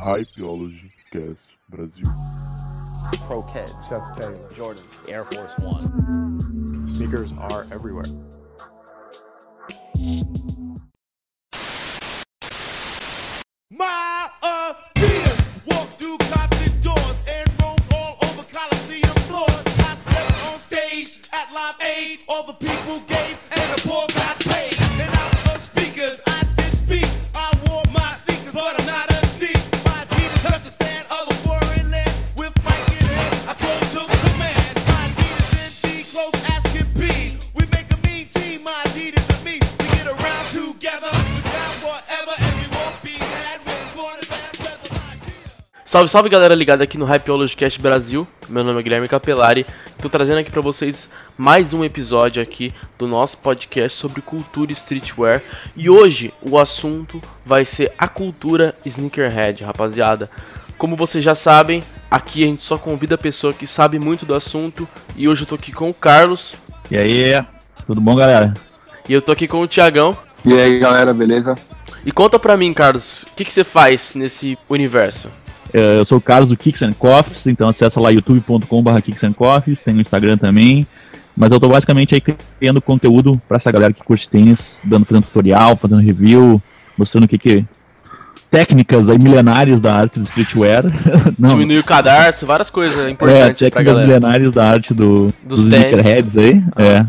Hypeology Cast Brasil. Pro Kids, Seth Taylor. Jordan, Air Force One. Sneakers are everywhere. Salve, salve galera ligada aqui no Hypeology Cast Brasil. Meu nome é Guilherme Capelari. Tô trazendo aqui pra vocês mais um episódio aqui do nosso podcast sobre cultura streetwear. E hoje o assunto vai ser a cultura sneakerhead, rapaziada. Como vocês já sabem, aqui a gente só convida a pessoa que sabe muito do assunto. E hoje eu tô aqui com o Carlos E aí, tudo bom, galera? e eu tô aqui com o Tiagão. E aí galera, beleza? E conta pra mim, Carlos, o que, que você faz nesse universo? Eh, Eu sou o Carlos do Kicks and Coffees, então acessa lá youtube.com.br Kicks and Coffees, tem no Instagram também. Mas eu tô basicamente aí criando conteúdo pra essa galera que curte tênis, dando, fazendo tutorial, fazendo review, mostrando o que que... Técnicas aí milenares da arte do streetwear. Não, Diminuir o cadarço, várias coisas é, importantes pra técnicas milenares da arte do, Dos dos, sneakerheads aí. É.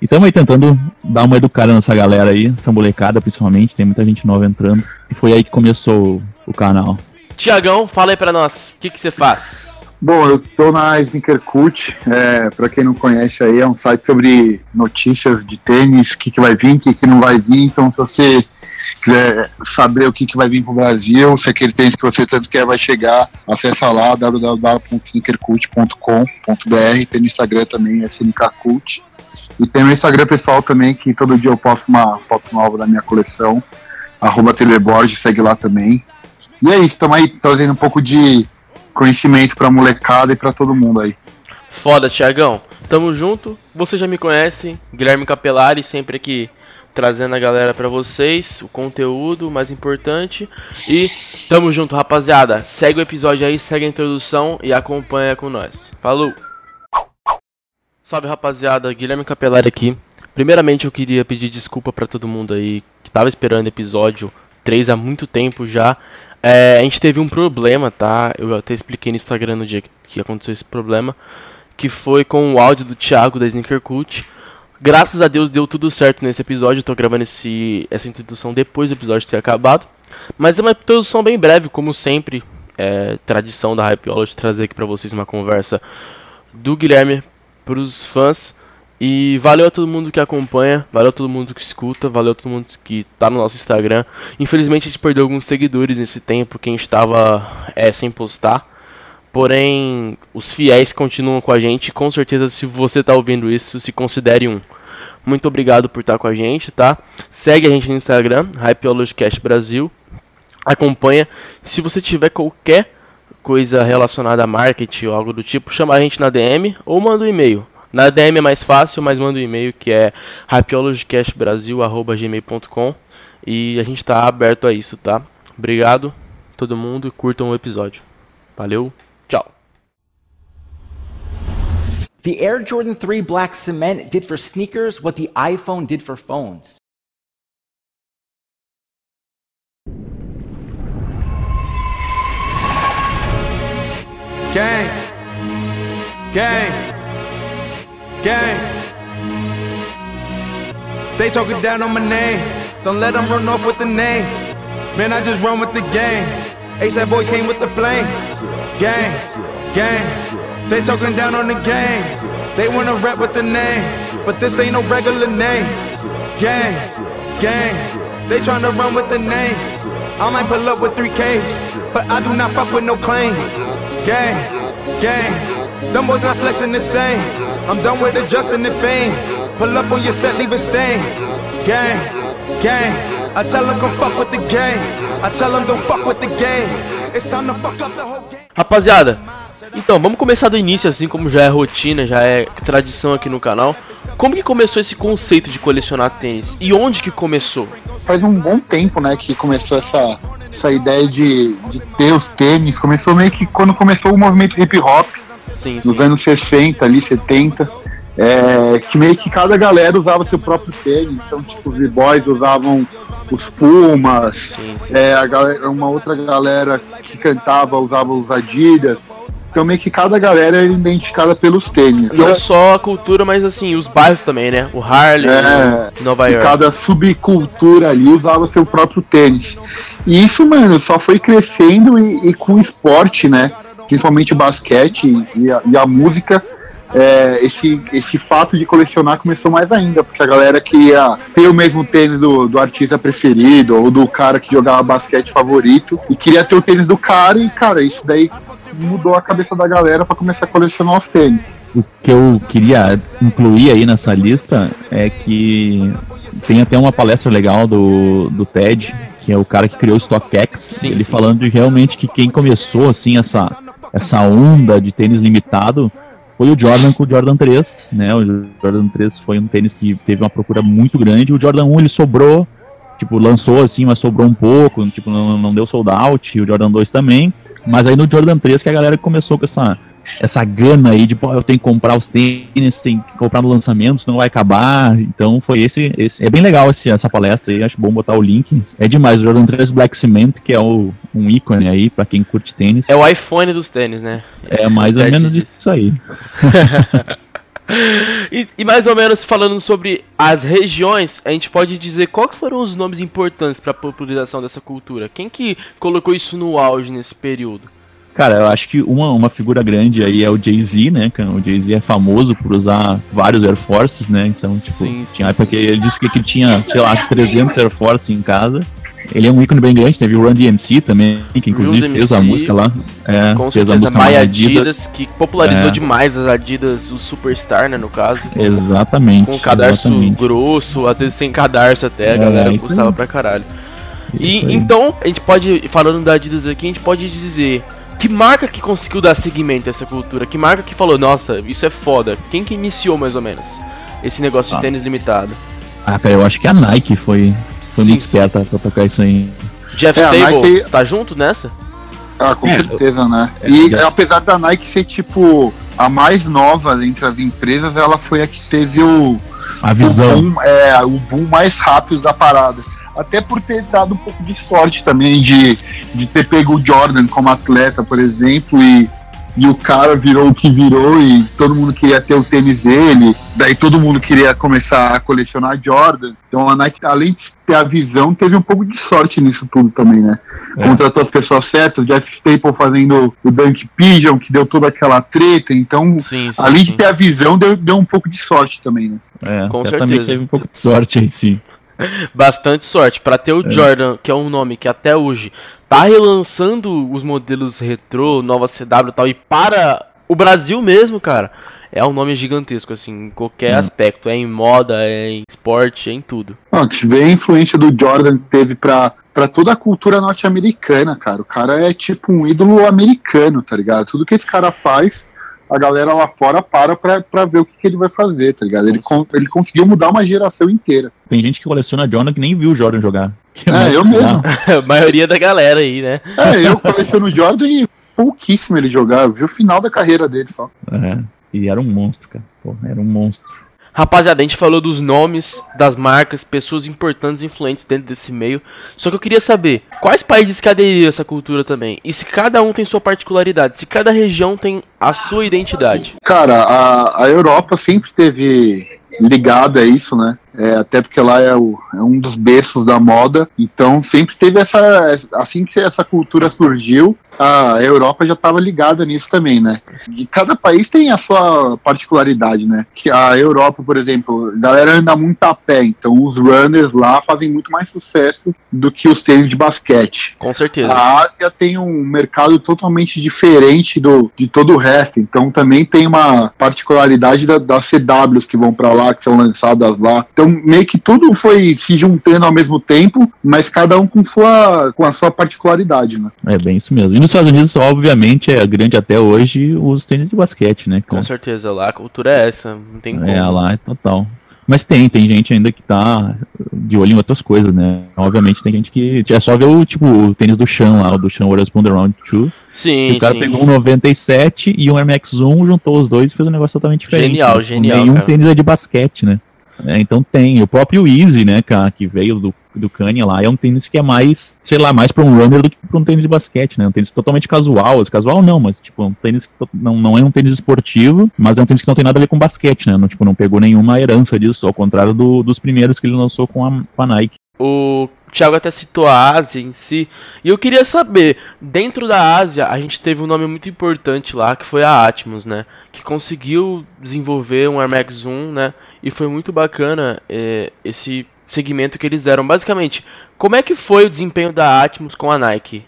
E estamos aí tentando dar uma educada nessa galera aí, essa molecada principalmente, tem muita gente nova entrando. E foi aí que começou o, o canal. Tiagão, fala aí pra nós, o que, que você faz? Bom, eu tô na Sneaker Cult, é, pra quem não conhece aí, é um site sobre notícias de tênis, o que, que vai vir, o que, que não vai vir, então se você quiser saber o que, que vai vir pro Brasil, se aquele tênis que você tanto quer vai chegar, acessa lá www.sneakercult.com.br, tem no Instagram também, é SNKCult. E tem meu Instagram pessoal também, que todo dia eu posto uma foto nova da minha coleção, arroba Teleboard, segue lá também. E é isso, estamos aí trazendo um pouco de conhecimento pra molecada e pra todo mundo aí. Foda, Tiagão. Tamo junto. Você já me conhece, Guilherme Capelari, sempre aqui trazendo a galera pra vocês, o conteúdo mais importante. E tamo junto, rapaziada. Segue o episódio aí, segue a introdução e acompanha com nós. Falou! Salve, rapaziada. Guilherme Capelari aqui. Primeiramente, eu queria pedir desculpa pra todo mundo aí que tava esperando episódio 3 há muito tempo já. É, a gente teve um problema, tá? Eu até expliquei no Instagram no dia que, que aconteceu esse problema. Que foi com o áudio do Thiago da Sneaker Cult. Graças a Deus deu tudo certo nesse episódio. Eu tô gravando esse, essa introdução depois do episódio ter acabado. Mas é uma introdução bem breve, como sempre. É tradição da Hypeology trazer aqui pra vocês uma conversa do Guilherme pros fãs. E valeu a todo mundo que acompanha, valeu a todo mundo que escuta, valeu a todo mundo que tá no nosso Instagram. Infelizmente a gente perdeu alguns seguidores nesse tempo que a gente tava é, sem postar. Porém, os fiéis continuam com a gente. Com certeza, se você tá ouvindo isso, se considere um. Muito obrigado por estar com a gente, tá? Segue a gente no Instagram, Hypeologicast Brasil. Acompanha. Se você tiver qualquer coisa relacionada a marketing ou algo do tipo, chama a gente na DM ou manda um e-mail. Na DM é mais fácil, mas manda um e-mail que é hypeologicastbrasil.gmail.com e a gente tá aberto a isso, tá? Obrigado, todo mundo, e curtam o episódio. Valeu, tchau. The Air Jordan 3 Black Cement did for sneakers what the iPhone did for phones. Gang. Gang. Gang. They talking down on my name. Don't let them run off with the name. Man, I just run with the game. ASAP boys came with the flame. Gang. Gang. They talking down on the game. They wanna rap with the name. But this ain't no regular name. Gang. Gang. They tryna run with the name. I might pull up with 3K. But I do not fuck with no claim. Gang, gang. Them boys not flexing the same. I'm done with adjusting the fame. Pull up on your set, leave a stain. Gang, gang. I tell them come fuck with the game. I tell them don't fuck with the game. It's time to fuck up the whole game. Rapaziada, então vamos começar do início, assim como já é rotina, já é tradição aqui no canal. Como que começou esse conceito de colecionar tênis? E onde que começou? Faz um bom tempo, né, que começou essa, essa ideia de, de ter os tênis começou meio que quando começou o movimento hip hop, Sim, sim. nos anos 60, ali, 70. É, que meio que cada galera usava seu próprio tênis. Então, tipo, os b-boys usavam os Pumas, sim. é, a galera, uma outra galera que cantava usava os Adidas. Então, meio que cada galera era identificada pelos tênis. Não só a cultura, mas assim, os bairros também, né? O Harlem, É, Nova York. cada subcultura ali usava seu próprio tênis. E isso, mano, só foi crescendo e, e com o esporte, né? Principalmente o basquete e a, e a música. é, esse, esse fato de colecionar começou mais ainda, porque a galera queria ter o mesmo tênis do, do artista preferido ou do cara que jogava basquete favorito e queria ter o tênis do cara e, cara, isso daí mudou a cabeça da galera pra começar a colecionar os tênis. O que eu queria incluir aí nessa lista é que tem até uma palestra legal do, do TED, que é o cara que criou o StockX, Sim, ele sim. falando de realmente que quem começou assim essa, essa onda de tênis limitado foi o Jordan com o Jordan 3, né? O Jordan 3 foi um tênis que teve uma procura muito grande. O Jordan 1 ele sobrou, tipo, lançou assim, mas sobrou um pouco, tipo, não, não deu sold out, o Jordan 2 também. Mas aí no Jordan 3 que a galera começou com essa essa gana aí de, pô, eu tenho que comprar os tênis, tem que comprar no lançamento, senão vai acabar. Então foi esse, esse é bem legal esse, essa palestra aí, acho bom botar o link. É demais, o Jordan 3 Black Cement, que é o, um ícone aí pra quem curte tênis. É o iPhone dos tênis, né? É mais ou Ted menos disse. isso aí. E, e mais ou menos falando sobre as regiões, a gente pode dizer qual que foram os nomes importantes para a popularização dessa cultura? Quem que colocou isso no auge nesse período? Cara, eu acho que uma, uma figura grande aí é o Jay-Z, né? O Jay-Z é famoso por usar vários Air Forces, né? Então, tipo, Sim, tinha época que ele disse que ele tinha, sei lá, 300 Air Force em casa. Ele é um ícone bem grande, teve o Run DMC também, que inclusive fez a música lá. É, Com fez a certeza, música My mais Adidas, que popularizou É. demais as Adidas, o Superstar, né, no caso. Exatamente. Com cadarço exatamente. grosso, às vezes sem cadarço até, a É, galera isso gostava pra caralho. Isso E aí. então, a gente pode, falando da Adidas aqui, a gente pode dizer que marca que conseguiu dar seguimento a essa cultura? Que marca que falou, nossa, isso é foda? Quem que iniciou mais ou menos esse negócio de Ah. tênis limitado? Ah, cara, eu acho que a Nike foi, foi Sim. muito esperta pra tocar isso aí. Jeff É, Stable Nike- tá junto nessa? Ah, com É, certeza, né? é, e já- apesar da Nike ser, tipo, a mais nova entre as empresas, ela foi a que teve o, A visão. o, boom, é, o boom mais rápido da parada. Até por ter dado um pouco de sorte também de, de ter pego o Jordan como atleta, por exemplo, e, e o cara virou o que virou e todo mundo queria ter o tênis dele. Daí todo mundo queria começar a colecionar Jordan. Então a Nike, além de ter a visão, teve um pouco de sorte nisso tudo também, né? É. Contratou as pessoas certas, o Jeff Staple fazendo o Dunk Pigeon, que deu toda aquela treta. Então, Sim, sim. além sim. de ter a visão, deu, deu um pouco de sorte também, né? É, Com certamente certeza. teve um pouco de sorte aí, sim. Bastante sorte. Pra ter o É. Jordan, que é um nome que até hoje tá relançando os modelos retrô, nova CW e tal, e para o Brasil mesmo, cara, é um nome gigantesco, assim, em qualquer Hum. aspecto. É em moda, é em esporte, é em tudo. Ó, se vê a influência do Jordan que teve pra, pra toda a cultura norte-americana, cara. O cara é tipo um ídolo americano, tá ligado? Tudo que esse cara faz, a galera lá fora para pra, pra ver o que, que ele vai fazer, tá ligado? Ele, con- ele conseguiu mudar uma geração inteira. Tem gente que coleciona Jordan que nem viu o Jordan jogar. Que mais É, eu mesmo. a maioria da galera aí, né? É, eu coleciono Jordan e pouquíssimo ele jogar. Eu vi o final da carreira dele só. É, e era um monstro, cara. Pô, era um monstro. Rapaziada, a gente falou dos nomes, das marcas, pessoas importantes e influentes dentro desse meio. Só que eu queria saber quais países que aderiram a essa cultura também. E se cada um tem sua particularidade, se cada região tem a sua identidade. Cara, a, a Europa sempre teve ligada a isso, né? É, até porque lá é, o- é um dos berços da moda. Então sempre teve essa. Assim que essa cultura surgiu, a Europa já estava ligada nisso também, né? E cada país tem a sua particularidade, né? Que a Europa, por exemplo, a galera anda muito a pé, então os runners lá fazem muito mais sucesso do que os tênis de basquete. Com certeza. A Ásia tem um mercado totalmente diferente do, de todo o resto, então também tem uma particularidade da- das CWs que vão pra lá, que são lançadas lá. Então meio que tudo foi se juntando ao mesmo tempo, mas cada um com, sua, com a sua particularidade, né? É bem isso mesmo. E nos Estados Unidos, obviamente, é grande até hoje os tênis de basquete, né? Com certeza, lá a cultura é essa, não tem como. É, lá é total. Mas tem, tem gente ainda que tá de olho em outras coisas, né? Obviamente tem gente que. É só ver o tipo o tênis do Chan lá, o do Chan Warriors Pound Round 2. Sim, o cara sim. pegou um 97 e um Air Max 1, juntou os dois e fez um negócio totalmente diferente. Genial, né? Tipo, genial, Nenhum cara. tênis é de basquete, né? É, então tem. O próprio Easy, né, cara, que veio do, do Kanye lá, é um tênis que é mais, sei lá, mais pra um runner do que pra um tênis de basquete, né? Um tênis totalmente casual. Casual não, mas tipo, um tênis que não, não é um tênis esportivo, mas é um tênis que não tem nada a ver com basquete, né? Não, tipo, não pegou nenhuma herança disso, ao contrário do- dos primeiros que ele lançou com a, com a Nike. O Thiago até citou a Ásia em si. E eu queria saber, dentro da Ásia, a gente teve um nome muito importante lá, que foi a Atmos, né? Que conseguiu desenvolver um Air Max 1, né? E foi muito bacana é, esse segmento que eles deram. Basicamente, como é que foi o desempenho da Atmos com a Nike?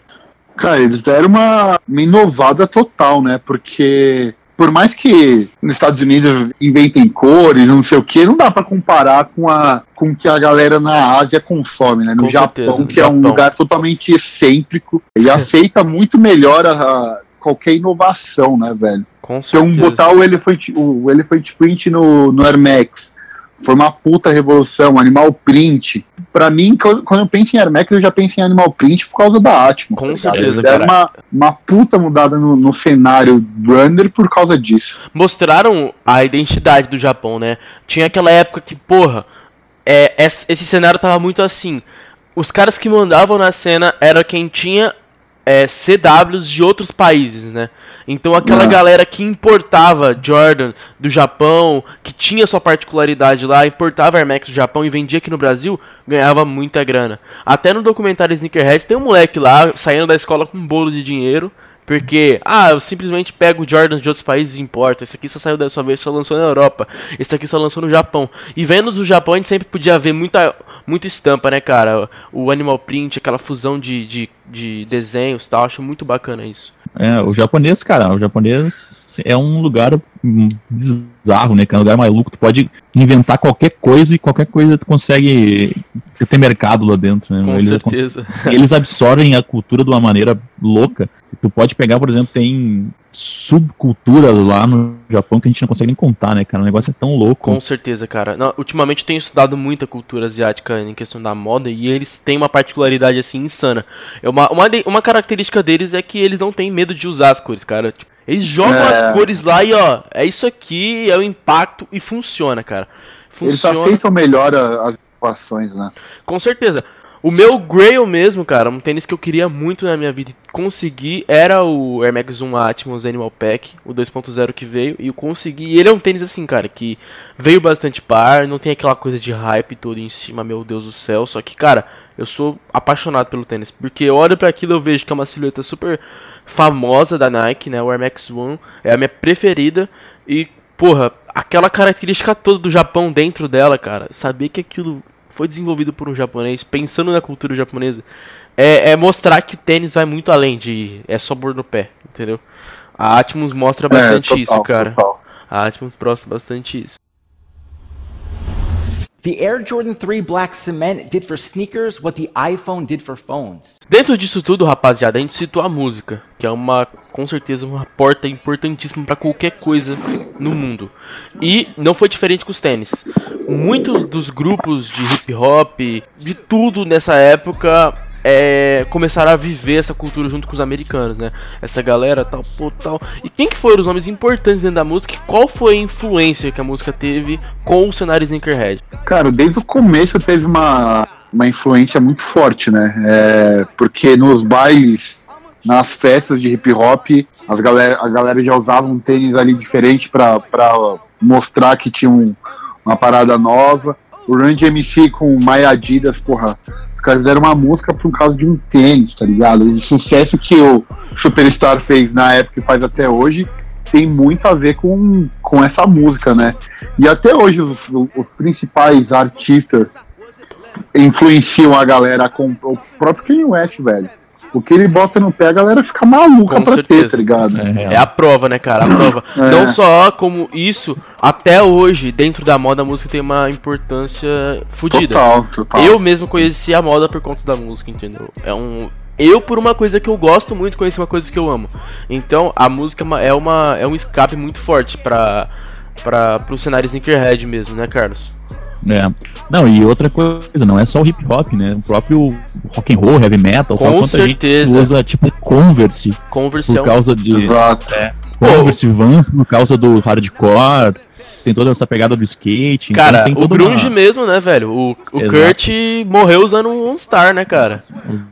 Cara, eles deram uma, uma inovada total, né? Porque por mais que nos Estados Unidos inventem cores, não sei o que, não dá pra comparar com a com o que a galera na Ásia consome, né? No Com Japão, certeza, no que é um lugar totalmente excêntrico e aceita muito melhor a, a qualquer inovação, né, velho? Com certeza. botar o Elephant, o Elephant Print no, no Air Max foi uma puta revolução, Animal Print. Pra mim, quando eu penso em Air Max, eu já penso em Animal Print por causa da Atmos. Com tá certeza, cara. uma, uma puta mudada no, no cenário runner por causa disso. mostraram a identidade do Japão, né? Tinha aquela época que, porra, é, es- esse cenário tava muito assim. Os caras que mandavam na cena era quem tinha é, CWs de outros países, né? Então aquela Ah. galera que importava Jordan do Japão, que tinha sua particularidade lá, importava Air Max do Japão e vendia aqui no Brasil, ganhava muita grana. Até no documentário Sneakerhead tem um moleque lá saindo da escola com um bolo de dinheiro. Porque, ah, eu simplesmente pego Jordans de outros países e importo. Esse aqui só saiu dessa vez, só lançou na Europa. Esse aqui só lançou no Japão. E vendo do Japão, a gente sempre podia ver muita, muita estampa, né, cara? O Animal Print, aquela fusão de, de, de desenhos e tal. Acho muito bacana isso. É, o japonês, cara, o japonês é um lugar bizarro, né? Que é um lugar maluco. Tu pode inventar qualquer coisa e qualquer coisa tu consegue ter mercado lá dentro, né? Com Eles, certeza. eles absorvem a cultura de uma maneira louca. Tu pode pegar, por exemplo, tem subculturas lá no Japão que a gente não consegue nem contar, né, cara? O negócio é tão louco. Com certeza, cara. Não, ultimamente eu tenho estudado muita cultura asiática em questão da moda e eles têm uma particularidade assim insana. É uma, uma, uma característica deles é que eles não têm medo de usar as cores, cara. Tipo, eles jogam É. as cores lá e ó, é isso aqui, é o impacto e funciona, cara. Eles Funciona. aceitam melhor as inovações, né? Com certeza. O meu Grail mesmo, cara, um tênis que eu queria muito na minha vida e consegui era o Air Max 1 Atmos Animal Pack, o 2.0 que veio, e eu consegui. E ele é um tênis assim, cara, que veio bastante par, não tem aquela coisa de hype todo em cima, meu Deus do céu. Só que, cara, eu sou apaixonado pelo tênis, porque eu olho pra aquilo eu vejo que é uma silhueta super famosa da Nike, né? O Air Max 1 é a minha preferida e, porra, aquela característica toda do Japão dentro dela, cara, saber que aquilo foi desenvolvido por um japonês, pensando na cultura japonesa, é, é mostrar que o tênis vai muito além de é só pôr no pé, entendeu? A Atmos mostra bastante É, total, isso, cara. total. A Atmos mostra bastante isso. Dentro disso tudo, rapaziada, a gente citou a música, que é uma, com certeza, uma porta importantíssima pra qualquer coisa no mundo. E não foi diferente com os tênis. Muitos dos grupos de hip hop, de tudo nessa época, é, começaram a viver essa cultura junto com os americanos, né? Essa galera, tal, pô, tal. E quem que foram os nomes importantes dentro da música? Qual foi a influência que a música teve com o cenário Sneakerhead? Cara, desde o começo teve uma, uma influência muito forte, né? É, porque nos bailes, nas festas de hip hop, as galera, a galera já usava um tênis ali diferente pra mostrar que tinha um- uma parada nova. O Run MC com o My Adidas, porra, os caras fizeram uma música por causa de um tênis, tá ligado? O sucesso que o Superstar fez na época e faz até hoje tem muito a ver com, com essa música, né? E até hoje os, os principais artistas influenciam a galera com o próprio Kanye West, velho. O que ele bota no pé, a galera fica maluca Com pra certeza. ter, tá ligado? É, É a prova, né, cara? A prova. É. Não só como isso, até hoje, dentro da moda, a música tem uma importância fodida. Total, total. Eu mesmo conheci a moda por conta da música, entendeu? É um. Eu, por uma coisa que eu gosto muito, conheci uma coisa que eu amo. Então, a música é uma- é, é um escape muito forte pra, pra, pro cenário Sneakerhead mesmo, né, Carlos? É. Não, e outra coisa, não é só o hip hop, né? O próprio rock and roll, heavy metal, Com certeza. gente usa tipo Converse Converse é por um- causa de Exato. Converse Vans por causa do hardcore. Tem toda essa pegada do skate. então Cara, tem o grunge uma- mesmo, né, velho? O, o Exato. Kurt morreu usando um Star, né, cara?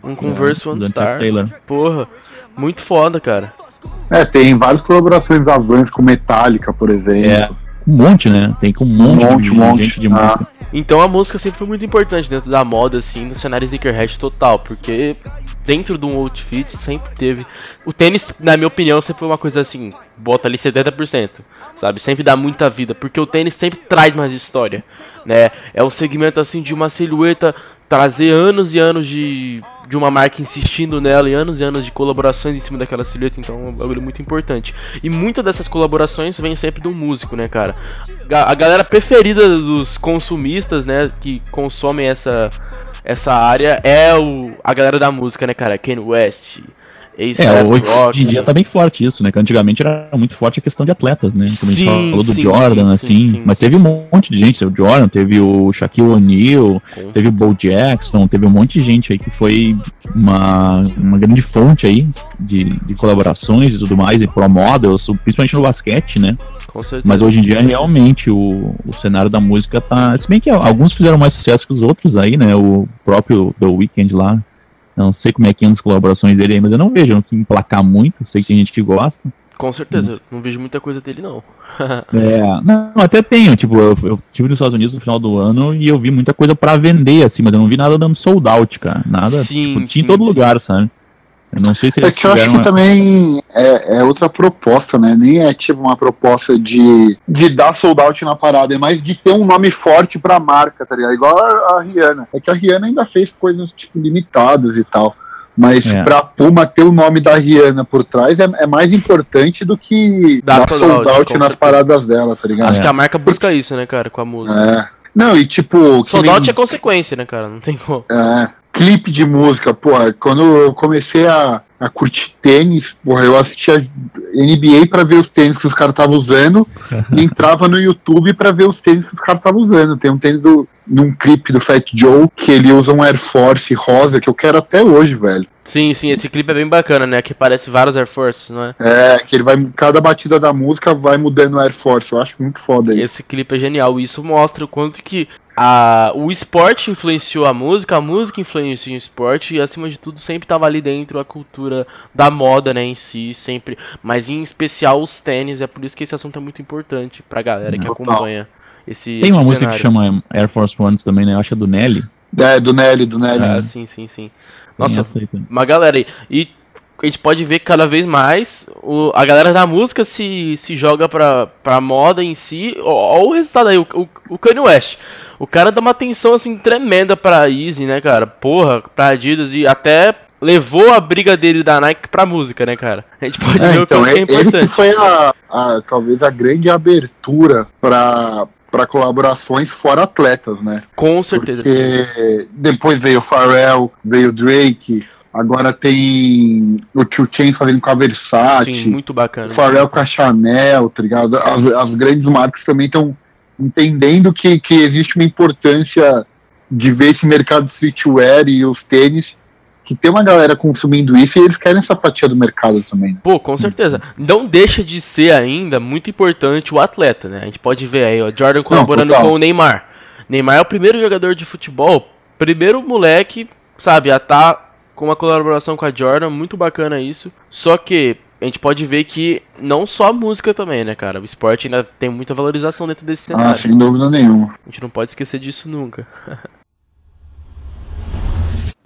Um Converse É, One Star. Taylor. Porra, muito foda, cara. É, tem várias colaborações da Vans com Metallica, por exemplo. É, um monte, né? Tem com um monte, monte, de um monte. gente de Ah. música. Então a música sempre foi muito importante dentro da moda, assim, no cenário sneakerhead total, porque dentro de um outfit sempre teve. O tênis, na minha opinião, sempre foi uma coisa assim, bota ali 70%, sabe? Sempre dá muita vida, porque o tênis sempre traz mais história, né? É um segmento assim de uma silhueta trazer anos e anos de, de uma marca insistindo nela e anos e anos de colaborações em cima daquela silhueta, então é um bagulho muito importante. E muitas dessas colaborações vêm sempre do músico, né, cara? Ga- A galera preferida dos consumistas, né, que consomem essa, essa área é o, a galera da música, né, cara? Kanye West, É, A$AP hoje Rocky, em dia tá bem forte isso, né? Que antigamente era muito forte a questão de atletas, né? Como a Sim, gente falou do sim, Jordan, sim, sim, assim. sim. Mas teve um monte de gente. Teve o Jordan, teve o Shaquille O'Neal, teve o Bo Jackson, teve um monte de gente aí que foi uma, uma grande fonte aí de, de colaborações e tudo mais, e pro models, principalmente no basquete, né? Mas hoje em dia, realmente, o, o cenário da música tá. Se bem que alguns fizeram mais sucesso que os outros aí, né? O próprio The Weeknd lá. Não sei como é que anda as colaborações dele aí, mas eu não vejo que emplacar muito. Sei que tem gente que gosta. Com certeza, não vejo muita coisa dele, não. É, não, até tenho. Tipo, eu, eu tive nos Estados Unidos no final do ano e eu vi muita coisa pra vender, assim, mas eu não vi nada dando sold out, cara. Nada. Sim, tipo, tinha sim, em todo sim. lugar, sabe? Não sei se É que eu acho que também é, é outra proposta, né? Nem é tipo uma proposta de, de dar sold out na parada, é mais de ter um nome forte pra marca, tá ligado? Igual a, a Rihanna. É que a Rihanna ainda fez coisas tipo limitadas e tal. Mas É. pra Puma ter o nome da Rihanna por trás é, é mais importante do que Dá dar sold out, nas certeza. paradas dela, tá ligado? Acho É. que a marca busca isso, né, cara, com a música. É. Não, e tipo. Sold nem- out é consequência, né, cara? Não tem como. É, clipe de música, porra, quando eu comecei a, a curtir tênis, porra, eu assistia NBA pra ver os tênis que os caras estavam usando e entrava no YouTube pra ver os tênis que os caras estavam usando. Tem um tênis do, num clipe do Fat Joe que ele usa um Air Force rosa que eu quero até hoje, velho. Sim, sim, esse clipe é bem bacana, né? Que parece vários Air Force, não é? É, que ele vai, cada batida da música vai mudando o Air Force, eu acho muito foda isso. Esse clipe é genial. e Isso mostra o quanto que a, o esporte influenciou a música, a música influenciou o esporte e acima de tudo sempre tava ali dentro a cultura da moda, né, em si, sempre, mas em especial os tênis, é por isso que esse assunto é muito importante pra galera que Total. acompanha esse Tem uma esse música cenário. que chama Air Force Ones também, né? Eu acho que é do Nelly. É, do Nelly, do Nelly. Ah, sim, sim, sim. Nossa, uma galera aí. E a gente pode ver que cada vez mais o, a galera da música se, se joga pra, pra moda em si. Olha o resultado aí, o, o, o Kanye West. O cara dá uma atenção assim tremenda pra Easy, né, cara? Porra, pra Adidas e até levou a briga dele da Nike pra música, né, cara? A gente pode É, ver então, o que é ele, ele que importante. foi a, a- talvez a grande abertura para para colaborações fora atletas, né? Com certeza. Porque depois veio o Pharrell, veio o Drake, agora tem o Tio Chain fazendo com a Versace, Sim, muito bacana. o Pharrell com a Chanel, tá ligado? As, as grandes marcas também estão entendendo que, que existe uma importância de ver esse mercado streetwear e os tênis, que tem uma galera consumindo isso e eles querem essa fatia do mercado também. né? Pô, com certeza. Não deixa de ser ainda muito importante o atleta, né? A gente pode ver aí, ó, Jordan colaborando total. com o Neymar. Neymar é o primeiro jogador de futebol, primeiro moleque, sabe, a tá com uma colaboração com a Jordan, muito bacana isso. Só que a gente pode ver que não só a música também, né, cara? O esporte ainda tem muita valorização dentro desse cenário. Ah, sem dúvida nenhuma. A gente não pode esquecer disso nunca.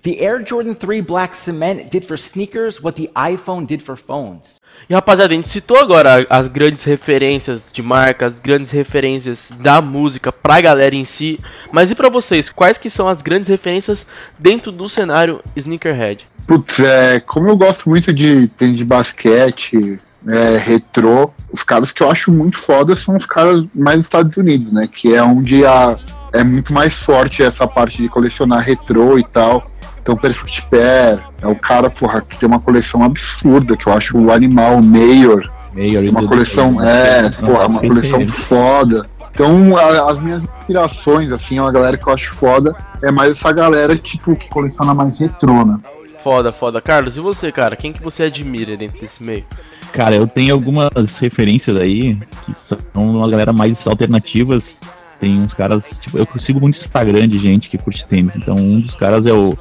The Air Jordan 3 Black Cement did for sneakers what the iPhone did for phones. E rapaziada, a gente citou agora as grandes referências de marca, as grandes referências da música pra galera em si. Mas e pra vocês, quais que são as grandes referências dentro do cenário sneakerhead? Putz, é, como eu gosto muito de tênis de basquete, é, retrô, os caras que eu acho muito foda são os caras mais dos Estados Unidos, né? Que é onde a, é muito mais forte essa parte de colecionar retrô e tal. Então, Perfect Pair é o cara, porra, que tem uma coleção absurda, que eu acho o animal, o Mayor, Mayor uma coleção, é, porra, uma coleção foda. Então, a- as minhas inspirações, assim, uma galera que eu acho foda, é mais essa galera, tipo, que coleciona mais retrô, né? Foda, foda. Carlos, e você, cara? Quem que você admira dentro desse meio? Cara, eu tenho algumas referências aí que são uma galera mais alternativas. Tem uns caras, tipo, eu sigo muito Instagram de gente que curte tênis. Então, um dos caras é o,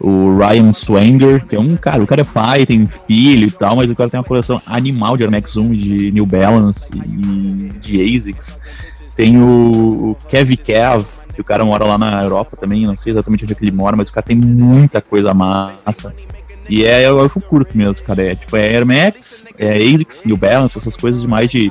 o Ryan Swanger, que é um cara, o cara é pai, tem filho e tal, mas o cara tem uma coleção animal de Air Max 1, de New Balance e de ASICS. Tem o, o Kev Kev, que o cara mora lá na Europa também, não sei exatamente onde é que ele mora, mas o cara tem muita coisa massa. E é, é o que eu curto mesmo, cara. É tipo, é Air Max, é ASICS, New Balance, essas coisas demais de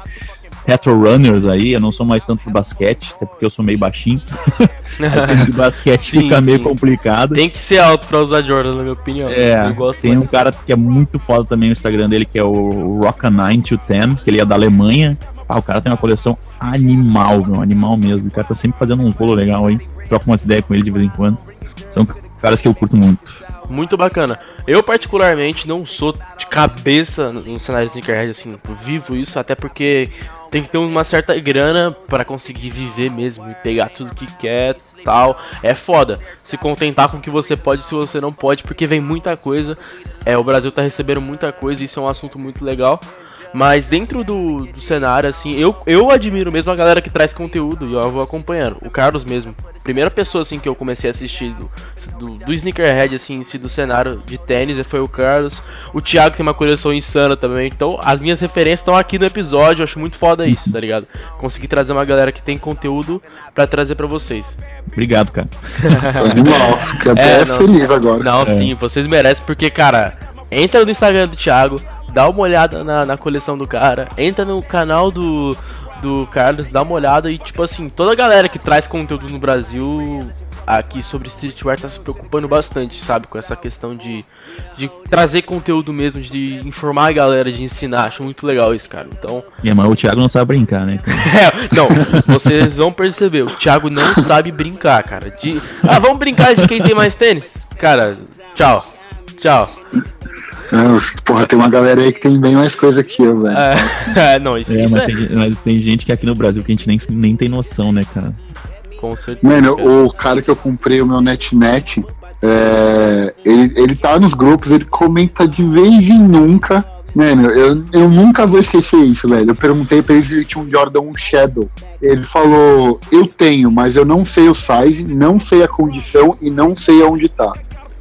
retro runners aí. Eu não sou mais tanto do basquete, até porque eu sou meio baixinho. De basquete Sim, fica meio sim. complicado. Tem que ser alto pra usar Jordan, na minha opinião. É, tem um cara que é muito foda também no Instagram dele, que é o Rock9 to 10, que ele é da Alemanha. Ah, o cara tem uma coleção animal, meu, animal mesmo. O cara tá sempre fazendo um rolo legal aí. Troca umas ideias com ele de vez em quando. São caras que eu curto muito. Muito bacana. Eu, particularmente, não sou de cabeça no cenário de sneakerhead, assim, vivo isso, até porque tem que ter uma certa grana para conseguir viver mesmo e pegar tudo que quer tal. É foda. Se contentar com o que você pode se você não pode, porque vem muita coisa. É, o Brasil tá recebendo muita coisa e isso é um assunto muito legal. Mas dentro do, do cenário, assim, eu, eu admiro mesmo a galera que traz conteúdo e eu vou acompanhando. O Carlos mesmo. Primeira pessoa, assim, que eu comecei a assistir do, do, do Sneakerhead, assim, em si, do cenário de tênis, foi o Carlos. O Thiago tem uma coleção insana também. Então, as minhas referências estão aqui no episódio. Eu acho muito foda isso, tá ligado? Consegui trazer uma galera que tem conteúdo pra trazer pra vocês. Obrigado, cara. Animal, fiquei até É, não. feliz agora. Não, sim, vocês merecem, porque, cara, entra no Instagram do Thiago, dá uma olhada na, na coleção do cara, entra no canal do, do Carlos, dá uma olhada e, tipo assim, toda a galera que traz conteúdo no Brasil aqui sobre streetwear tá se preocupando bastante, sabe, com essa questão de, de trazer conteúdo mesmo, de informar a galera, de ensinar, acho muito legal isso, cara. Então, E, mas o Thiago não sabe brincar, né? é, não, vocês vão perceber, o Thiago não sabe brincar, cara. De, ah, vamos brincar de quem tem mais tênis? Cara, tchau. Tchau. Não, porra, tem uma galera aí que tem bem mais coisa que eu, velho. É, não, isso, É, isso mas, é. tem, mas tem gente que aqui no Brasil que a gente nem, nem tem noção, né, cara? Com certeza. Mano, o cara que eu comprei o meu NetNet, é, ele, ele tá nos grupos, ele comenta de vez em nunca. Mano, eu, eu nunca vou esquecer isso, velho. Eu perguntei pra ele se ele tinha um Jordan 1 Shadow. Ele falou: Eu tenho, mas eu não sei o size, não sei a condição e não sei aonde tá.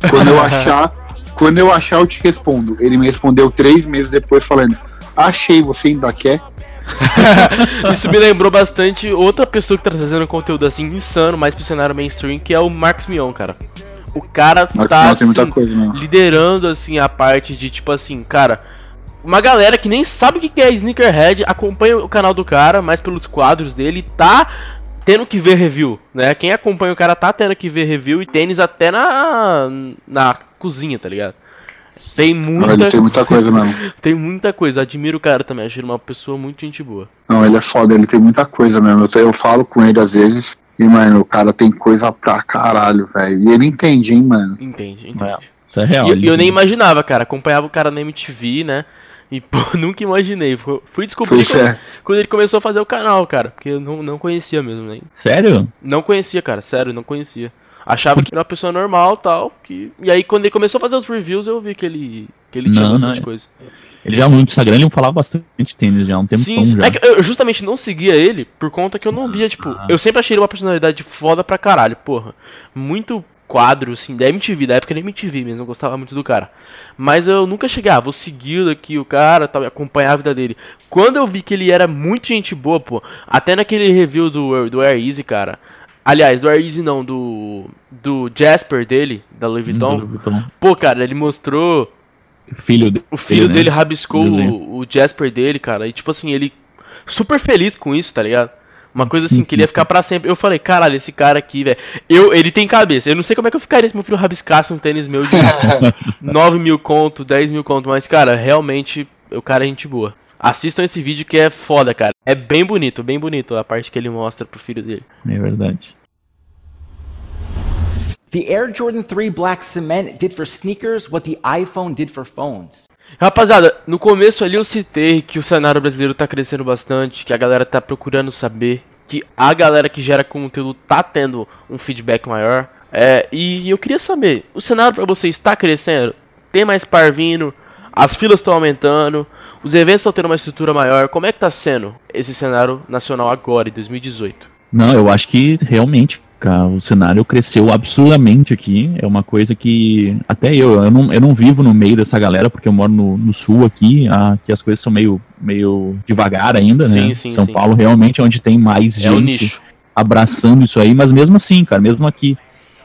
Quando eu achar, quando eu achar, eu te respondo. Ele me respondeu três meses depois falando: Achei, você ainda quer? Isso me lembrou bastante outra pessoa que tá trazendo conteúdo assim insano, mais pro cenário mainstream, que é o Marcos Mion, cara. O cara Mas tá assim, coisa, não. liderando assim a parte de tipo assim, cara, uma galera que nem sabe o que é sneakerhead, acompanha o canal do cara, mais pelos quadros dele, tá tendo que ver review, né? Quem acompanha o cara tá tendo que ver review e tênis até na na cozinha, tá ligado? Tem muita Ele tem muita coisa mesmo. tem muita coisa, admiro o cara também, acho ele uma pessoa muito gente boa. Não, ele é foda, ele tem muita coisa mesmo. Eu, eu falo com ele às vezes e, mano, o cara tem coisa pra caralho, velho. E ele entende, hein, mano. Entende, entende. Isso é real. E eu, nem imaginava, cara. Acompanhava o cara na MTV, né? E, pô, nunca imaginei. Fui- descobrir quando, é. quando ele começou a fazer o canal, cara. Porque eu não, não conhecia mesmo, nem. Sério? Não conhecia, cara. Sério, não conhecia. Achava que era uma pessoa normal tal. Que... E aí, quando ele começou a fazer os reviews, eu vi que ele, que ele tinha Não, bastante não, é- coisa. Ele já no Instagram ele falava bastante tênis já, há um tempão Sim, já. é que eu justamente não seguia ele por conta que eu não via, tipo, Ah. eu sempre achei ele uma personalidade foda pra caralho, porra. Muito quadro, assim, da MTV, da época da MTV mesmo, eu gostava muito do cara. Mas eu nunca cheguei, ah, vou seguir aqui o cara, tal, e acompanhar a vida dele. Quando eu vi que ele era muito gente boa, pô, até naquele review do, do Air Easy, cara. Aliás, do Easy não, do, do Jasper dele, da Louis Vuitton. Louis Vuitton. Pô, cara, ele mostrou Filho dele. o filho né? dele rabiscou Desenho. o, o Jasper dele, cara. E tipo assim, ele super feliz com isso, tá ligado? Uma coisa assim, que ele ia ficar pra sempre. Eu falei, caralho, esse cara aqui, velho. Eu, ele tem cabeça. Eu não sei como é que eu ficaria se meu filho rabiscasse um tênis meu de 9 mil conto, 10 mil conto. Mas, cara, realmente, o cara é gente boa. Assistam esse vídeo que é foda, cara. É bem bonito, bem bonito a parte que ele mostra pro filho dele. É verdade. The Air Jordan 3 Black Cement did for sneakers what the iPhone did for phones. Rapaziada, no começo ali eu citei que o cenário brasileiro tá crescendo bastante, que a galera tá procurando saber que a galera que gera conteúdo tá tendo um feedback maior. É, e eu queria saber, o cenário para você está crescendo? Tem mais par vindo? As filas estão aumentando? Os eventos estão tendo uma estrutura maior? Como é que tá sendo esse cenário nacional agora, em 2018? Não, eu acho que realmente, cara, o cenário cresceu absurdamente aqui. É uma coisa que até eu, eu não, eu não vivo no meio dessa galera, porque eu moro no, no sul aqui, aqui as coisas são meio, meio devagar ainda, né? Sim, sim, São sim. Paulo realmente é onde tem mais É gente abraçando isso aí, mas mesmo assim, cara, mesmo aqui.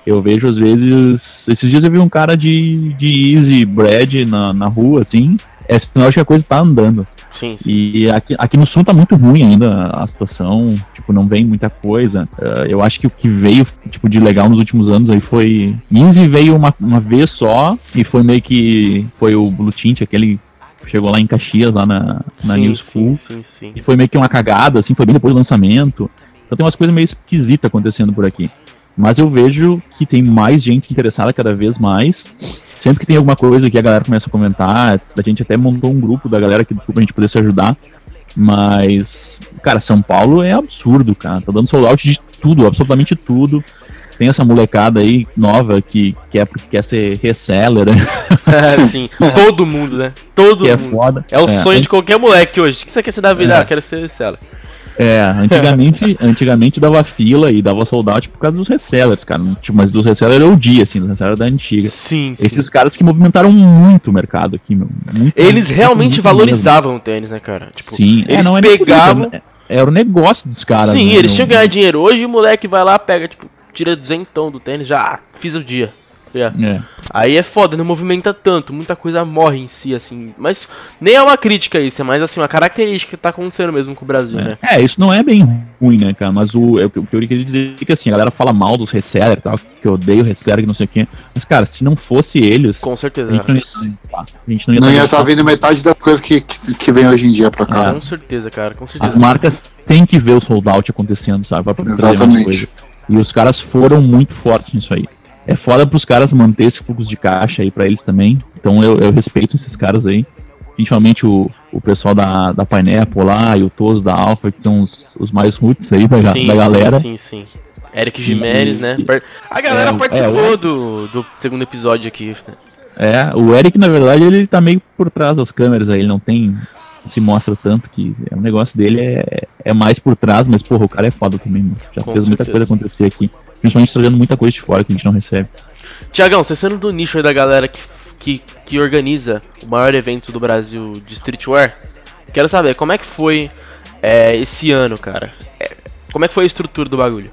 Eu vejo às vezes. Esses dias eu vi um cara de, de Easy Bread na, na rua, assim. É sinal de que a coisa tá andando. Sim, sim. E aqui, aqui no sul tá muito ruim ainda a situação, tipo, não vem muita coisa. Eh, eu acho que o que veio, tipo, de legal nos últimos anos aí foi. Easy veio uma, uma vez só e foi meio que. Foi o Blue Tint, aquele que chegou lá em Caxias, lá na, na sim, New School. sim, sim. E foi meio que uma cagada, assim, foi bem depois do lançamento. Então tem umas coisas meio esquisitas acontecendo por aqui. Mas eu vejo que tem mais gente interessada cada vez mais. Sempre que tem alguma coisa que a galera começa a comentar, a gente até montou um grupo da galera aqui do Sul pra gente poder se ajudar. Mas, cara, São Paulo é absurdo, cara. Tá dando sold out de tudo, absolutamente tudo. Tem essa molecada aí nova que quer, quer ser reseller, né? É, sim. Todo mundo, né? Todo que é mundo. foda. É o sonho de qualquer moleque hoje. O que você quer ser da vida? É. Ah, quero ser reseller. É, antigamente, antigamente dava fila e dava sold out por causa dos resellers, cara. Tipo, mas dos resellers era o dia, assim, dos resellers da antiga. Sim, sim. Esses caras que movimentaram muito o mercado aqui, meu. Muito, Eles muito, realmente muito valorizavam o tênis, né, cara? mesmo. Tipo, Sim, é, eles é isso, pegavam. é- Era o negócio dos caras. sim, né, eles tinham que ganhar dinheiro. Hoje o moleque vai lá, pega, tipo, tira duzentão do tênis, já ah, fiz o dia. Já. É. Aí é foda, não movimenta tanto, muita coisa morre em si, assim. Mas nem é uma crítica isso, é mais assim, uma característica que tá acontecendo mesmo com o Brasil, né? É, isso não é bem ruim, né, cara? Mas o, é o que eu queria dizer é que assim, a galera fala mal dos resellers e tal, que eu odeio reseller, que não sei o quê. Mas, cara, se não fosse eles, Com a certeza. gente não ia, a gente não ia, Não ia tá- estar vendo metade das coisas que, que, que vem hoje em dia pra cá. Com certeza, cara, com As certeza. marcas têm que ver o sold out acontecendo, sabe? Pra poder trazer mais Exatamente. coisa. E os caras foram muito fortes nisso aí. É foda pros caras manter esse fluxo de caixa aí pra eles também. Então eu, eu respeito esses caras aí. Principalmente o, o pessoal da, da Pineapple lá e o Toso da Alpha, que são os, os mais roots aí da, Sim, da galera. sim, sim, sim. Eric Jimenez, né? A galera É, participou é, o- do, do segundo episódio aqui. É, o Eric, na verdade, ele tá meio por trás das câmeras aí, ele não tem. se mostra tanto que é, o negócio dele é, é mais por trás, mas porra, o cara é foda também, mano. Já Com fez muita certeza. coisa acontecer aqui. Principalmente trazendo muita coisa de fora que a gente não recebe. Tiagão, você sendo do nicho aí da galera que, que, que organiza o maior evento do Brasil de streetwear, quero saber como é que foi é, esse ano, cara. É, como é que foi a estrutura do bagulho?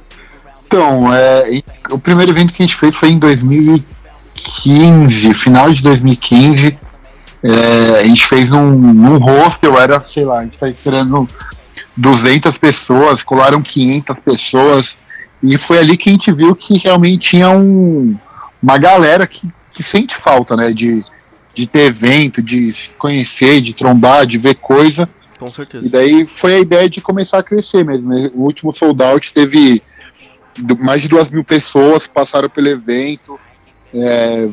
Então, é, o primeiro evento que a gente fez foi em 2015, final de 2015. É, a gente fez num, num hostel, era, sei lá, a gente tá esperando 200 pessoas, colaram 500 pessoas. E foi ali que a gente viu que realmente tinha um, uma galera que, que sente falta, né? De, de ter evento, de se conhecer, de trombar, de ver coisa. Com certeza. E daí foi a ideia de começar a crescer mesmo. né? O último sold out teve mais de duas mil pessoas que passaram pelo evento, é,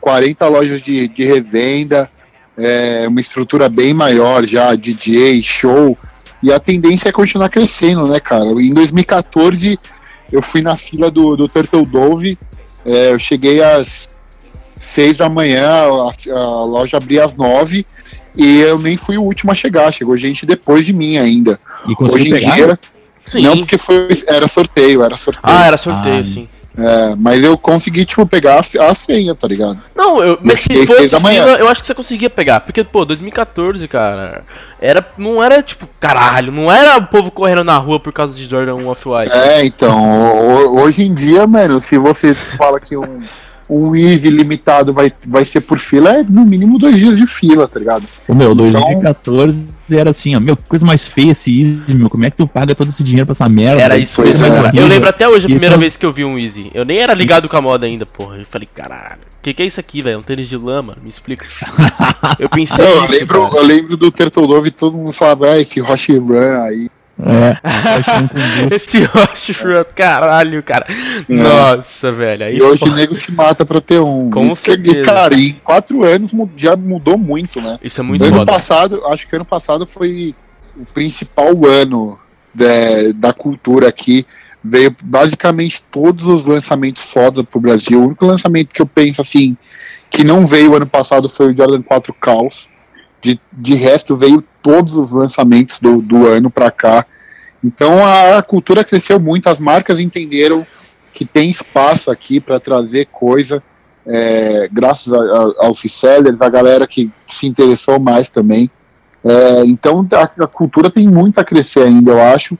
40 lojas de, de revenda, é, uma estrutura bem maior já, DJ, show. E a tendência é continuar crescendo, né, cara? Em 2014 eu fui na fila do, do Turtle Dove, é, eu cheguei às seis da manhã, a, a loja abria às nove. E eu nem fui o último a chegar, chegou gente depois de mim ainda. E Hoje em pegar? dia, Sim. não porque foi, era sorteio, era sorteio. Ah, era sorteio, Ah, sim. É, mas eu consegui, tipo, pegar a, a senha, tá ligado? Não, eu, mas se fosse da manhã. fila, eu acho que você conseguia pegar. Porque, pô, 2014, cara, era, não era tipo, caralho, não era o povo correndo na rua por causa de Jordan 1 Off-White. É, então, ho- hoje em dia, mano, se você fala que um, um Easy limitado vai, vai ser por fila, é no mínimo dois dias de fila, tá ligado? O meu, Então- 2014 era assim, ó, meu, que coisa mais feia esse Easy, meu, como é que tu paga todo esse dinheiro pra essa merda? Era isso mesmo, é. cara. Eu lembro até hoje a Isso primeira vez que eu vi um Easy. Eu nem era ligado com a moda ainda, porra. Eu falei, caralho, o que, que é isso aqui, velho? Um tênis de lama? Me explica. Eu pensei Não, eu, isso, lembro, cara. eu lembro do Turtle Dove e todo mundo falava, ah, esse Roche Run aí. É. Esse Roche Front, caralho, cara. Nossa, velho. Aí E hoje pô, o nego se mata pra ter um. Com e, certeza. Cara, em quatro anos já mudou muito, né? Isso é muito ano foda. passado, acho que ano passado foi o principal ano da, da cultura aqui. Veio basicamente todos os lançamentos foda pro Brasil. O único lançamento que eu penso assim, que não veio ano passado foi o Jordan 4 Caos. De, de resto, veio todos os lançamentos do, do ano para cá. Então a, cultura cresceu muito, as marcas entenderam que tem espaço aqui para trazer coisa, é, graças a, a, aos resellers, a galera que se interessou mais também. É, então a, a, cultura tem muito a crescer ainda, eu acho.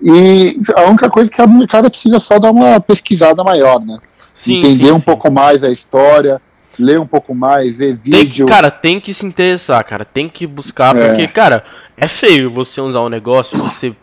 E a única coisa é que a molecada precisa só dar uma pesquisada maior, né? Sim, Entender sim, um sim. pouco mais a história, ler um pouco mais, ver Tem que, vídeo. cara, tem que se interessar, cara. Tem que buscar, É. porque, cara, é feio você usar um negócio, você,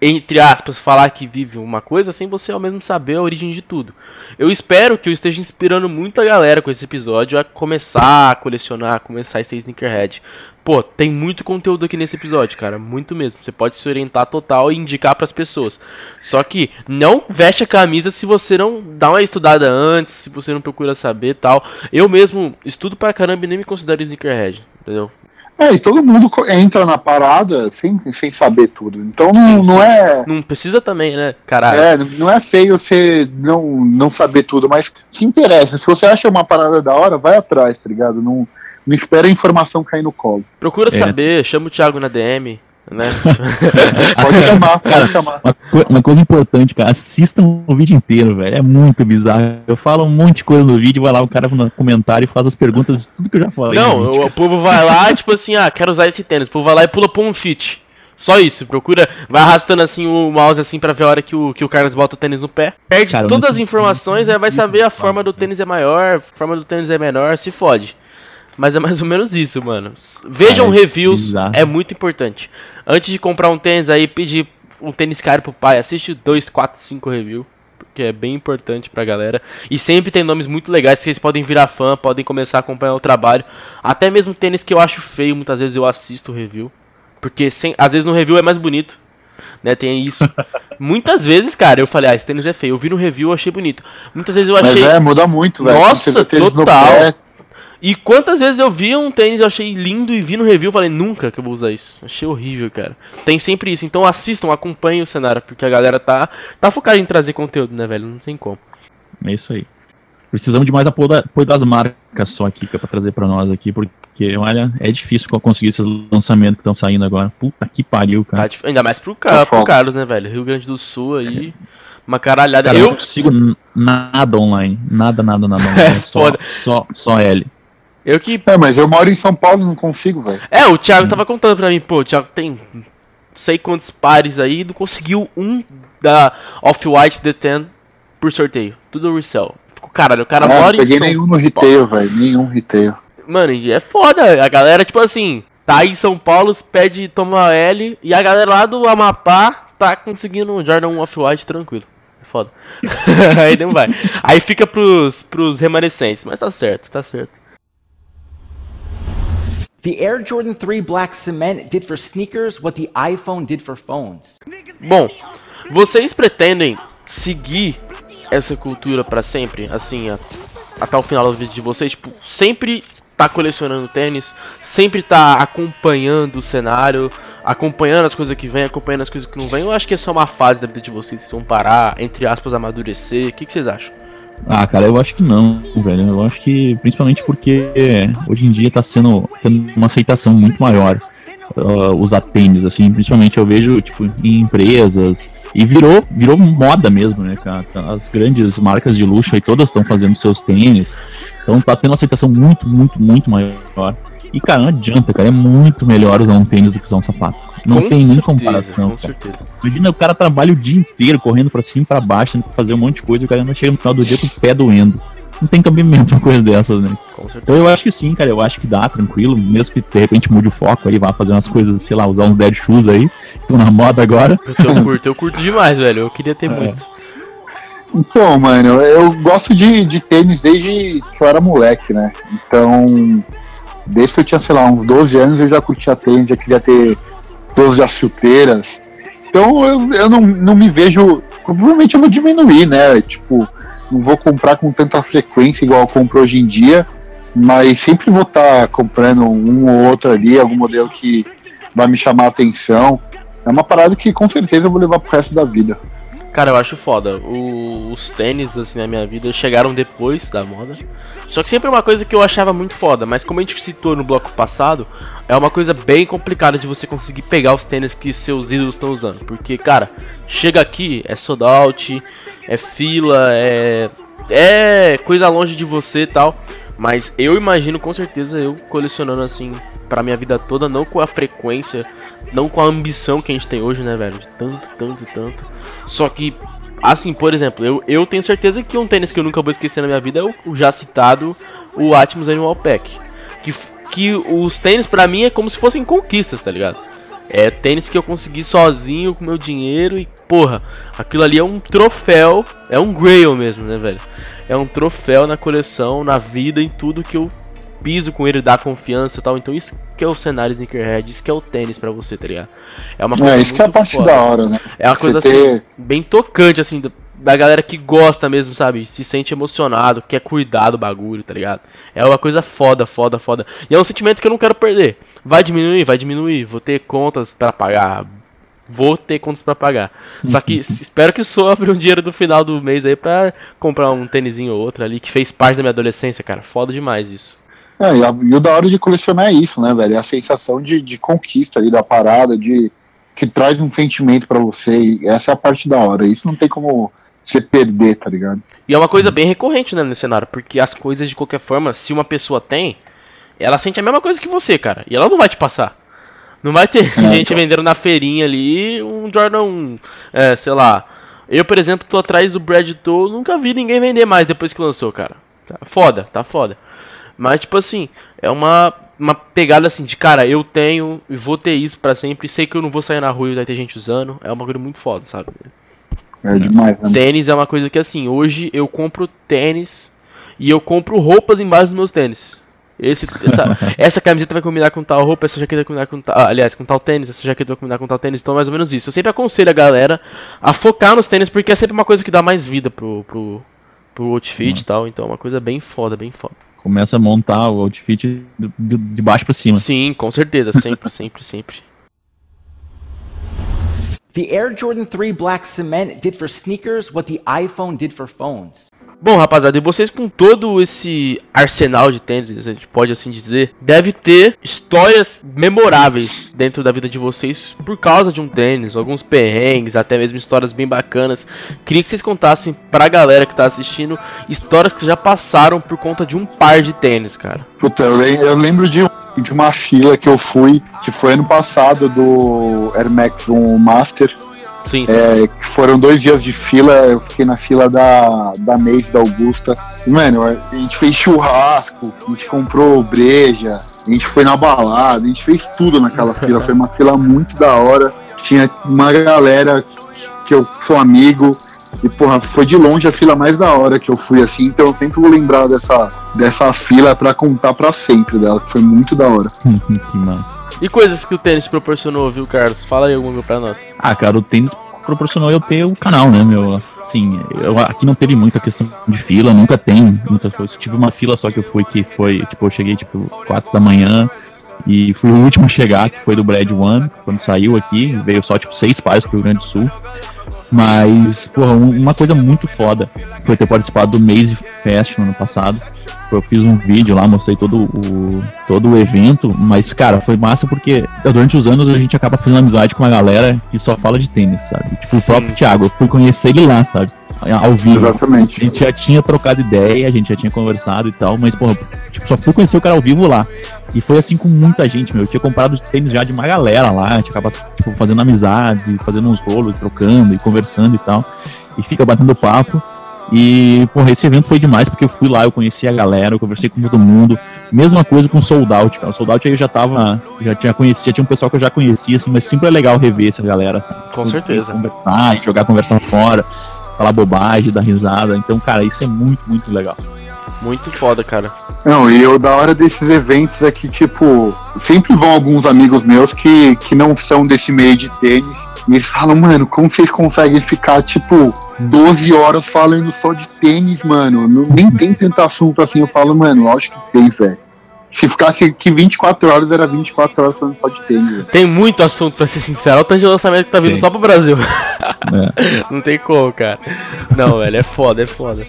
entre aspas, falar que vive uma coisa sem você ao mesmo saber a origem de tudo. Eu espero que eu esteja inspirando muita galera com esse episódio a começar a colecionar, a começar a ser sneakerhead. Pô, tem muito conteúdo aqui nesse episódio, cara, muito mesmo. Você pode se orientar total e indicar pras pessoas. Só que não veste a camisa se você não dá uma estudada antes, se você não procura saber tal. Eu mesmo estudo pra caramba e nem me considero sneakerhead, entendeu? É, e todo mundo entra na parada sem, sem saber tudo. Então não, Sim, não sim. é. Não precisa também, né, caralho? É, não é feio você não, não saber tudo, mas se interessa. Se você acha uma parada da hora, vai atrás, tá ligado? Não, não espera a informação cair no colo. Procura É. saber, chama o Thiago na DM, né? Pode chamar, pode chamar. Uma, co- uma coisa importante, cara, assistam o vídeo inteiro, velho. É muito bizarro. Eu falo um monte de coisa no vídeo, vai lá o cara no comentário e faz as perguntas de tudo que eu já falei. no Não, vídeo. o, o povo vai lá, tipo assim, ah, quero usar esse tênis. O povo vai lá e pula pra um fit. Só isso, procura, vai arrastando assim o mouse assim pra ver a hora que o, que o Carlos bota o tênis no pé. Perde Cara, todas as informações, aí vai sei saber a forma do cara. tênis é maior, a forma do tênis é menor, se fode. Mas é mais ou menos isso, mano. Vejam é reviews, bizarro. é muito importante. Antes de comprar um tênis aí, pedir um tênis caro pro pai, assiste 2, 4, 5 reviews. Porque é bem importante pra galera. E sempre tem nomes muito legais que vocês podem virar fã, podem começar a acompanhar o trabalho. Até mesmo tênis que eu acho feio, muitas vezes eu assisto o review. Porque sem, às vezes no review é mais bonito. Né, tem isso. Muitas vezes, cara, eu falei, ah, esse tênis é feio. Eu vi no review, eu achei bonito. Muitas vezes eu Mas achei. é, muda muito, velho. Nossa, total. pé, E quantas vezes eu vi um tênis eu achei lindo e vi no review e falei, nunca que eu vou usar isso. Achei horrível, cara. Tem sempre isso. Então assistam, acompanhem o cenário, porque a galera tá, tá focada em trazer conteúdo, né, velho? Não tem como. É isso aí. Precisamos de mais apoio, da- apoio das marcas só aqui, que é pra trazer pra nós aqui, porque, olha, é difícil conseguir esses lançamentos que estão saindo agora. Puta que pariu, Tá cara. dif- Ainda mais pro, Tá ca pro. Carlos, né, velho? Rio Grande do Sul aí, uma caralhada. Cara, eu não consigo nada online. Nada, nada, nada online. É só, Foda. só, só L. eu que. É, mas eu moro em São Paulo não consigo, velho. É, o Thiago tava contando pra mim, pô, o Thiago tem não sei quantos pares aí, não conseguiu um da Off-White The 10 por sorteio. Tudo resell. Ficou, caralho, o cara Ah, mora em peguei São nenhum no retail, velho. Nenhum retail. Mano, é foda. A galera, tipo assim, tá aí em São Paulo, pede toma L, e a galera lá do Amapá tá conseguindo um Jordan 1 Off-White tranquilo. É foda. aí não vai. Aí fica pros, pros remanescentes, mas tá certo, tá certo. Bom, vocês pretendem seguir essa cultura pra sempre? Assim, a- até o final do vídeo de vocês? Tipo, sempre tá colecionando tênis, sempre tá acompanhando o cenário, acompanhando as coisas que vem, acompanhando as coisas que não vem? Eu acho que é só uma fase da vida de vocês, vocês vão parar, entre aspas, amadurecer. O que, que vocês acham? Ah, cara, eu acho que não, velho. Eu acho que principalmente porque hoje em dia tá sendo tendo uma aceitação muito maior uh, usar tênis, assim, principalmente eu vejo, tipo, em empresas. E virou, virou moda mesmo, né, cara? As grandes marcas de luxo aí todas estão fazendo seus tênis. Então tá tendo uma aceitação muito, muito, muito maior. E, cara, não adianta, cara. É muito melhor usar um tênis do que usar um sapato. Não Com tem nem comparação. Com cara. certeza. Imagina o cara trabalha o dia inteiro correndo pra cima e pra baixo, tendo que fazer um monte de coisa e o cara ainda chega no final do dia com o pé doendo. Não tem cabimento uma coisa dessas, né? Então eu acho que sim, cara. Eu acho que dá, tranquilo. Mesmo que de repente mude o foco aí, vá fazer umas coisas, sei lá, usar uns dead shoes aí, que estão na moda agora. Eu, eu curto, eu curto demais, velho. Eu queria ter muito. Então, mano, eu gosto de, de tênis desde que eu era moleque, né? Então, desde que eu tinha, sei lá, uns 12 anos, eu já curtia tênis, já queria ter 12 as chuteiras. Então, eu, eu não, não me vejo. Provavelmente eu vou diminuir, né? Tipo, não vou comprar com tanta frequência igual eu compro hoje em dia, mas sempre vou estar comprando um ou outro ali, algum modelo que vai me chamar a atenção. É uma parada que com certeza eu vou levar pro resto da vida. Cara, eu acho foda. O- os tênis, assim, na minha vida chegaram depois da moda. Só que sempre é uma coisa que eu achava muito foda, mas como a gente citou no bloco passado, é uma coisa bem complicada de você conseguir pegar os tênis que seus ídolos estão usando. Porque, cara, chega aqui, é sold out, é fila, é. É coisa longe de você e tal. Mas eu imagino com certeza eu colecionando assim pra minha vida toda, não com a frequência, não com a ambição que a gente tem hoje, né, velho? De tanto, tanto, tanto. Só que, assim, por exemplo, eu, eu tenho certeza que um tênis que eu nunca vou esquecer na minha vida é o, o já citado, o Atmos Animal Pack. Que, que os tênis pra mim é como se fossem conquistas, tá ligado? É tênis que eu consegui sozinho com meu dinheiro e, porra, aquilo ali é um troféu, é um grail mesmo, né, velho? É um troféu na coleção, na vida, em tudo que eu piso com ele, dá confiança e tal. Então isso que é o cenário sneakerhead, isso que é o tênis pra você, tá ligado? É uma É, isso que é a parte foda. da hora, né? É uma Você coisa ter- assim, bem tocante, assim, da, galera que gosta mesmo, sabe? Se sente emocionado, quer cuidar do bagulho, tá ligado? É uma coisa foda, foda, foda. E é um sentimento que eu não quero perder. Vai diminuir, vai diminuir. Vou ter contas pra pagar. Vou ter contas pra pagar. Só que espero que sobre um dinheiro do final do mês aí pra comprar um tênisinho ou outro ali, que fez parte da minha adolescência, cara. Foda demais isso. É, e, a- e o da hora de colecionar é isso, né, velho? É a sensação de, de conquista ali da parada, de que traz um sentimento pra você. E essa é a parte da hora. Isso não tem como você perder, tá ligado? E é uma coisa bem recorrente, né, nesse cenário, porque as coisas, de qualquer forma, se uma pessoa tem, ela sente a mesma coisa que você, cara. E ela não vai te passar. Não vai ter gente vendendo na feirinha ali um Jordan 1, é, sei lá. Eu, por exemplo, tô atrás do Brad Toll, nunca vi ninguém vender mais depois que lançou, cara. Tá foda, tá foda. Mas, tipo assim, é uma, uma pegada assim de, cara, eu tenho e vou ter isso pra sempre. Sei que eu não vou sair na rua e vai ter gente usando. É uma coisa muito foda, sabe? É demais, né? Tênis é uma coisa que assim, hoje eu compro tênis e eu compro roupas embaixo dos meus tênis. Esse, essa, essa camiseta vai combinar com tal roupa, essa jaqueta vai combinar com tal. ah, aliás, com tal tênis, essa jaqueta vai combinar com tal tênis, então é mais ou menos isso. Eu sempre aconselho a galera a focar nos tênis, porque é sempre uma coisa que dá mais vida pro, pro, pro outfit e tal. Então é uma coisa bem foda, bem foda. Começa a montar o outfit de baixo pra cima. Sim, com certeza, sempre, sempre, sempre. The Air Jordan 3 Black Cement did for sneakers what the iPhone did for phones. Bom, rapaziada, e vocês com todo esse arsenal de tênis, a gente pode assim dizer, deve ter histórias memoráveis dentro da vida de vocês por causa de um tênis, alguns perrengues, até mesmo histórias bem bacanas. Queria que vocês contassem pra galera que tá assistindo histórias que já passaram por conta de um par de tênis, cara. Puta, eu, lem- eu lembro de, de uma fila que eu fui, que foi ano passado, do Air Max 1 Master. Sim, É, que foram dois dias de fila, eu fiquei na fila da, da Mace, da Augusta. E, mano, a gente fez churrasco, a gente comprou breja, a gente foi na balada, a gente fez tudo naquela fila. Foi uma fila muito da hora. Tinha uma galera que eu sou amigo. E, porra, foi de longe a fila mais da hora que eu fui assim. Então eu sempre vou lembrar dessa, dessa fila pra contar pra sempre dela, que foi muito da hora. que massa. E coisas que o tênis proporcionou, viu, Carlos? Fala aí alguma pra nós. Ah, cara, o tênis proporcionou eu ter o canal, né, meu? Assim, eu, aqui não teve muita questão de fila, nunca tem muitas coisas. Tive uma fila só que eu fui, que foi, tipo, eu cheguei, tipo, 4 da manhã e fui o último a chegar, que foi do Brad One, quando saiu aqui, veio só, tipo, seis pares pro Rio Grande do Sul. Mas, porra, um- uma coisa muito foda foi ter participado do Maze Fest no ano passado. Eu fiz um vídeo lá, mostrei todo o, todo o evento, mas, cara, foi massa porque durante os anos a gente acaba fazendo amizade com uma galera que só fala de tênis, sabe? Tipo, o próprio Thiago, eu fui conhecer ele lá, sabe? Ao vivo. A Exatamente. gente já tinha trocado ideia, a gente já tinha conversado e tal, mas, porra, tipo, só fui conhecer o cara ao vivo lá. E foi assim com muita gente, meu. Eu tinha comprado tênis já de uma galera lá, a gente acaba, tipo, fazendo amizades e fazendo uns rolos, trocando e conversando e tal. E fica batendo papo. E, porra, esse evento foi demais, porque eu fui lá, eu conheci a galera, eu conversei com todo mundo. Mesma coisa com o Sold Out, cara. O Sold Out aí eu já tava, já tinha conhecido, tinha um pessoal que eu já conhecia, assim, mas sempre é legal rever essa galera, sabe? Com certeza. Conversar e jogar conversa fora, falar bobagem, dar risada. Então, cara, isso é muito, muito legal. Muito foda, cara. Não, e o da hora desses eventos é que, tipo, sempre vão alguns amigos meus que, que não são desse meio de tênis. E eles falam, mano, como vocês conseguem ficar, tipo, 12 horas falando só de tênis, mano? Não, nem tem tanto assunto assim. Eu falo, mano, lógico que tem, velho. se ficasse aqui 24 horas, era 24 horas falando só de tênis. velho. Tem muito assunto pra ser sincero. Olha o tanto de lançamento que tá vindo Tem. só pro Brasil. É. Não tem como, cara. Não, velho, é foda, é foda.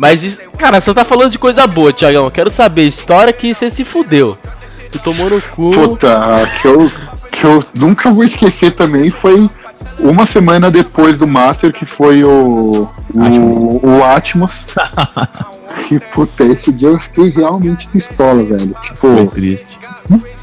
Mas isso. Cara, você tá falando de coisa boa, Thiagão. Eu quero saber, história que você se fudeu. Você tomou no cu. Puta, que eu, que eu nunca vou esquecer também foi uma semana depois do Master, que foi o. O, o Atmos. que puta, esse dia eu fiquei realmente pistola, velho. Foi Tipo, triste.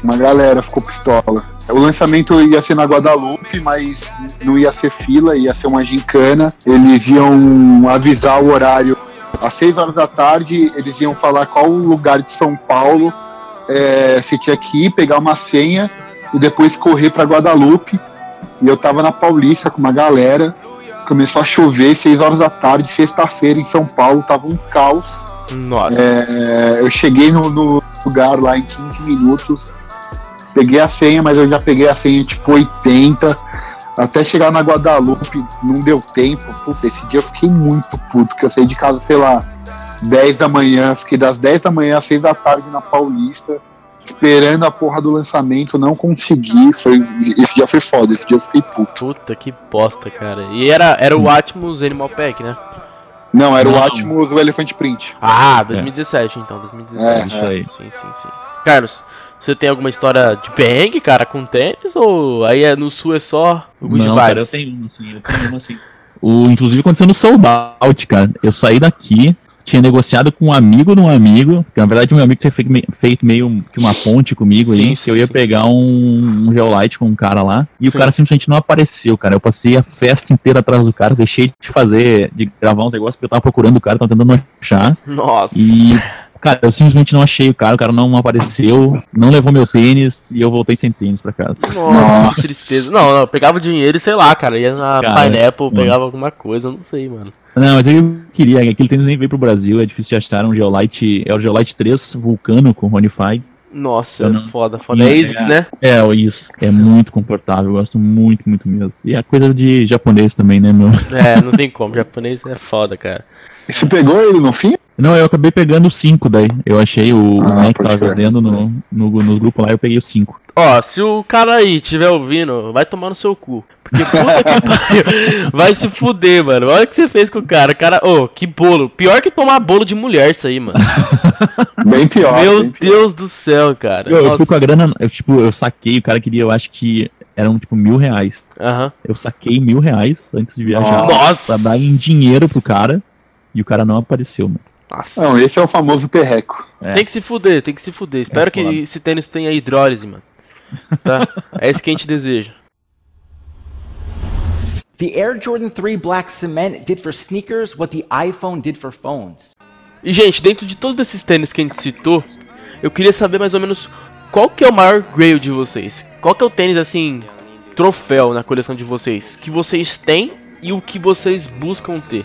uma galera ficou pistola. O lançamento ia ser na Guadalupe, mas não ia ser fila, ia ser uma gincana. Eles iam avisar o horário às 6 horas da tarde, eles iam falar qual lugar de São Paulo é, você tinha que ir, pegar uma senha e depois correr para Guadalupe. E eu tava na Paulista com uma galera. Começou a chover, 6 horas da tarde, sexta-feira em São Paulo, tava um caos. Nossa. É, eu cheguei no, no lugar lá em 15 minutos. Peguei a senha, mas eu já peguei a senha tipo 80. Até chegar na Guadalupe, não deu tempo. Puta, esse dia eu fiquei muito puto, que eu saí de casa, sei lá, 10 da manhã, fiquei das 10 da manhã às 6 da tarde na Paulista, esperando a porra do lançamento, não consegui. Foi, esse dia foi foda, esse dia eu fiquei puto. Puta que bosta, cara. E era, era o Atmos Animal Pack, né? Não, era o Não. Atmos, o Elefante Print. Ah, 2017 então, 2017. É, isso aí. Sim, sim, sim. Carlos, você tem alguma história de perrengue, cara, com tênis? Ou aí é, no sul é só o good Não, vibes? cara, eu tenho uma assim, eu tenho uma assim. O, inclusive aconteceu no Sold Out, cara. Eu saí daqui, tinha negociado com um amigo de um amigo, que na verdade meu amigo tinha feito, me- feito meio que uma ponte comigo Sim, aí, sim, que eu ia sim. pegar um, um Geolite com um cara lá, e o cara simplesmente não apareceu, cara. Eu passei a festa inteira atrás do cara, deixei de fazer, de gravar uns negócios, porque eu tava procurando o cara, tava tentando achar, Nossa. e... Cara, eu simplesmente não achei o cara, o cara não apareceu, não levou meu tênis e eu voltei sem tênis pra casa. Nossa, que tristeza. Não, não, eu pegava o dinheiro e sei lá, cara, ia na Cara, Pineapple, pegava alguma coisa, eu não sei, mano. Não, mas eu queria, aquele tênis nem veio pro Brasil, é difícil de achar, um Geolite, é o Geolite 3 Vulcano com Honeyfy. Nossa, não- foda, foda. É ASICS, é. né? É, isso, é muito confortável, eu gosto muito, muito mesmo. E é coisa de japonês também, né, meu? É, não tem como, japonês é foda, cara. E você pegou ele no fim? Não, eu acabei pegando o 5 daí, eu achei o, Ah, né, tava vendendo no, no, no grupo lá, eu peguei o 5. Ó, se o cara aí estiver ouvindo, vai tomar no seu cu. Porque puta que pariu. Vai se fuder, mano. Olha o que você fez com o cara. O cara, ô, que bolo. Pior que tomar bolo de mulher, isso aí, mano. Bem pior. Meu bem pior. Deus do céu, cara. Eu, eu fui com a grana, eu, tipo, eu saquei, o cara queria, eu acho que eram tipo mil reais. Aham. Eu saquei mil reais antes de viajar. Nossa. Pra dar em dinheiro pro cara, e o cara não apareceu, mano. Nossa. Não, esse é o famoso perreco. É. Tem que se fuder, tem que se fuder. Espero que foda. esse tênis tenha hidrólise, mano. Tá? é isso que a gente deseja. The Air Jordan 3 Black Cement did for sneakers what the iPhone did for phones. E, gente, dentro de todos esses tênis que a gente citou, eu queria saber mais ou menos qual que é o maior grail de vocês. Qual que é o tênis, assim, troféu na coleção de vocês? Que vocês têm e o que vocês buscam ter.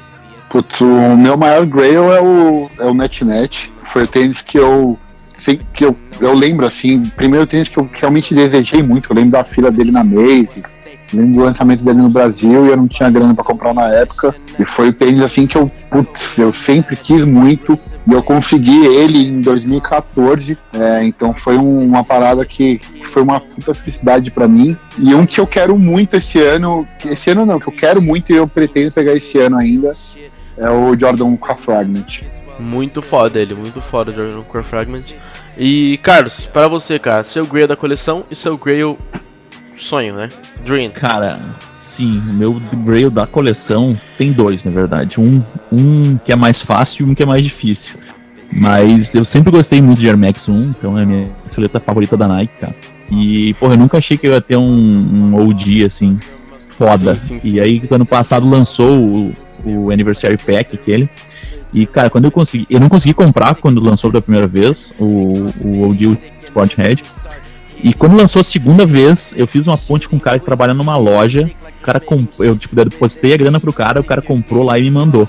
Putz, o meu maior grail é o, é o NetNet. Foi o tênis que eu. Sei, que eu, eu lembro assim, primeiro tênis que eu realmente desejei muito. Eu lembro da fila dele na Maze, lembro do lançamento dele no Brasil e eu não tinha grana pra comprar na época. E foi o tênis assim que eu, putz, eu sempre quis muito e eu consegui ele em 2014. É, então foi um- uma parada que, que foi uma puta felicidade pra mim. E um que eu quero muito esse ano, esse ano não, que eu quero muito e eu pretendo pegar esse ano ainda, é o Jordan com a Fragment. Muito foda ele, muito foda o Jordan Core Fragment. E, Carlos, para você, cara, seu grail da coleção e seu grail sonho, né? Dream. Cara, sim, o meu grail da coleção tem dois, na verdade. Um, um que é mais fácil e um que é mais difícil. Mas eu sempre gostei muito de Air Max 1, então é a minha silhueta favorita da Nike, cara. E, porra, eu nunca achei que eu ia ter um, um OG, assim, foda. Sim, sim, E aí, ano passado lançou o, o Anniversary Pack, aquele. E, cara, quando eu consegui. Eu não consegui comprar quando lançou pela primeira vez o, o OG o Sport Head. E quando lançou a segunda vez, eu fiz uma ponte com um cara que trabalha numa loja. O cara comp... Eu, tipo, depositei a grana pro cara, o cara comprou lá e me mandou.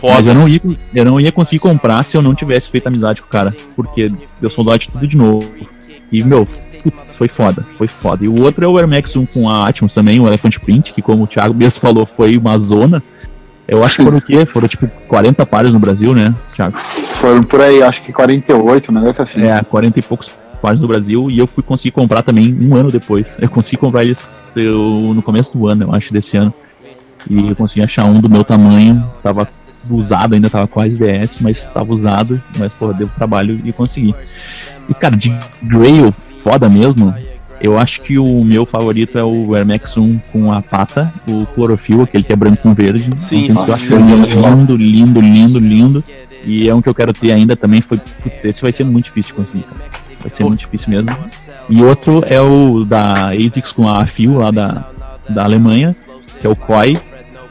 Mas Foda. eu não, ia, eu não ia conseguir comprar se eu não tivesse feito amizade com o cara. Porque deu soldado de tudo de novo. E, meu, putz, foi foda. Foi foda. E o outro é o Air Max 1 com a Atmos também, o Elephant Print, que como o Thiago mesmo falou, foi uma zona. Eu acho que foram o quê? Foram tipo 40 pares no Brasil, né, Thiago? Foram por aí, acho que 48, um negócio assim. É, 40 e poucos pares no Brasil e eu fui conseguir comprar também um ano depois. Eu consegui comprar eles eu, no começo do ano, eu acho, desse ano. E eu consegui achar um do meu tamanho, tava usado, ainda tava quase DS, mas tava usado, mas pô, deu trabalho e consegui. E cara, de Grail foda mesmo, eu acho que o meu favorito é o Air Max 1 com a pata, o Clorofil, aquele que é branco com verde. Sim, Então, sim, eu acho lindo, lindo, lindo, lindo. E é um que eu quero ter ainda também. Foi, putz, esse vai ser muito difícil de conseguir, cara. Vai ser muito difícil mesmo. E outro é o da ASICS com a Fio lá da, da Alemanha, que é o Koi.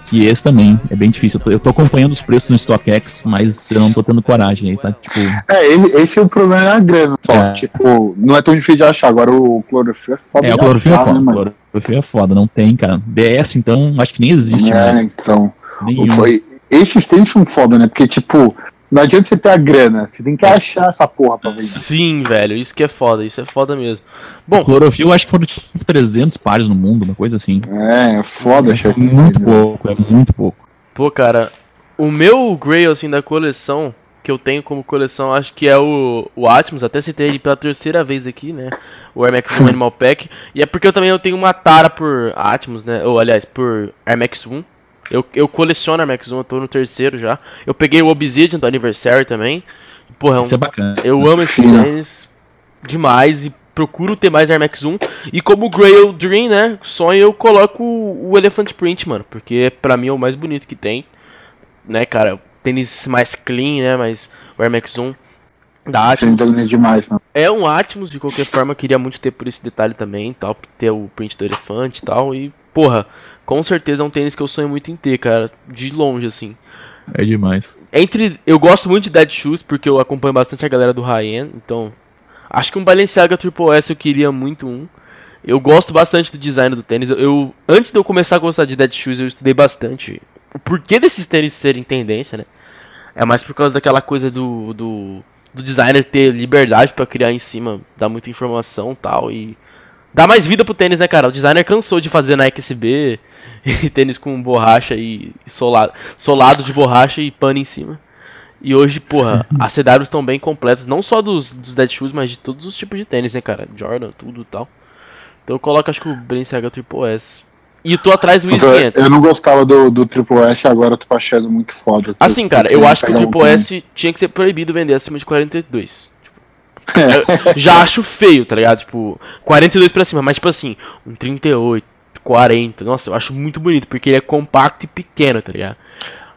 Que esse também é bem difícil. Eu tô, eu tô acompanhando os preços no StockX, mas eu não tô tendo coragem aí, tá? Tipo, É, esse é o problema da grana. Só. É. Tipo, não é tão difícil de achar. Agora o clorofil é foda. é, o clorofil é foda. né, clorofil é foda, não tem, cara. DS, então, acho que nem existe É, mais. então. Nenhum. Foi, esses tênis são foda, né? Porque, tipo, não adianta você ter a grana. Você tem que achar essa porra pra vender. Sim, velho, isso que é foda, isso é foda mesmo. Bom, Clorofil, acho que foram tipo 300 pares no mundo, uma coisa assim. É, é foda É muito pouco, é muito pouco. pô, cara, o meu Grail, assim, da coleção, que eu tenho como coleção, acho que é o, o Atmos, até citei ele pela terceira vez aqui, né? O Air Max 1 Animal Pack. E é porque eu também eu tenho uma tara por Atmos, né? Ou, aliás, por Air Max 1. Eu, eu coleciono Air Max 1, eu tô no terceiro já. Eu peguei o Obsidian do aniversário também. Porra, é um, Isso é bacana. Eu amo esse Fino. tênis demais e procuro ter mais Air Max 1. E como Grail Dream, né? Sonho, eu coloco o, Elephant Print, mano. Porque pra mim é o mais bonito que tem. Né, cara? Tênis mais clean, né? Mas o Air Max 1 da Esse Atmos. é demais, né? É um Atmos, de qualquer forma, eu queria muito ter por esse detalhe também, tal, ter o print do elefante e tal. E, porra, com certeza é um tênis que eu sonho muito em ter, cara. De longe, assim. É demais. Entre. Eu gosto muito de Dead Shoes, porque eu acompanho bastante a galera do high-end, então. Acho que um Balenciaga Triple S eu queria muito um. Eu gosto bastante do design do tênis. Eu, eu- antes de eu começar a gostar de Dead Shoes, eu estudei bastante o porquê desses tênis serem tendência, né? É mais por causa daquela coisa do, do, do designer ter liberdade pra criar em cima, dar muita informação e tal. E dar mais vida pro tênis, né, cara? O designer cansou de fazer SB e tênis com borracha e, solado, solado de borracha e pano em cima. E hoje, porra, as CWs estão bem completas, não só dos, dos Dead Shoes, mas de todos os tipos de tênis, né, cara? Jordan, tudo e tal. Então eu coloco, acho que o Balenciaga Triple S. E tô atrás do Eu, 1500. eu não gostava do, do Triple S, agora eu tô achando muito foda. Assim, cara, eu acho que o um Triple. S tinha que ser proibido vender acima de 42. Eu já acho feio, tá ligado? Tipo, 42 pra cima, mas tipo assim, um 38, 40. Nossa, eu acho muito bonito, porque ele é compacto e pequeno, tá ligado?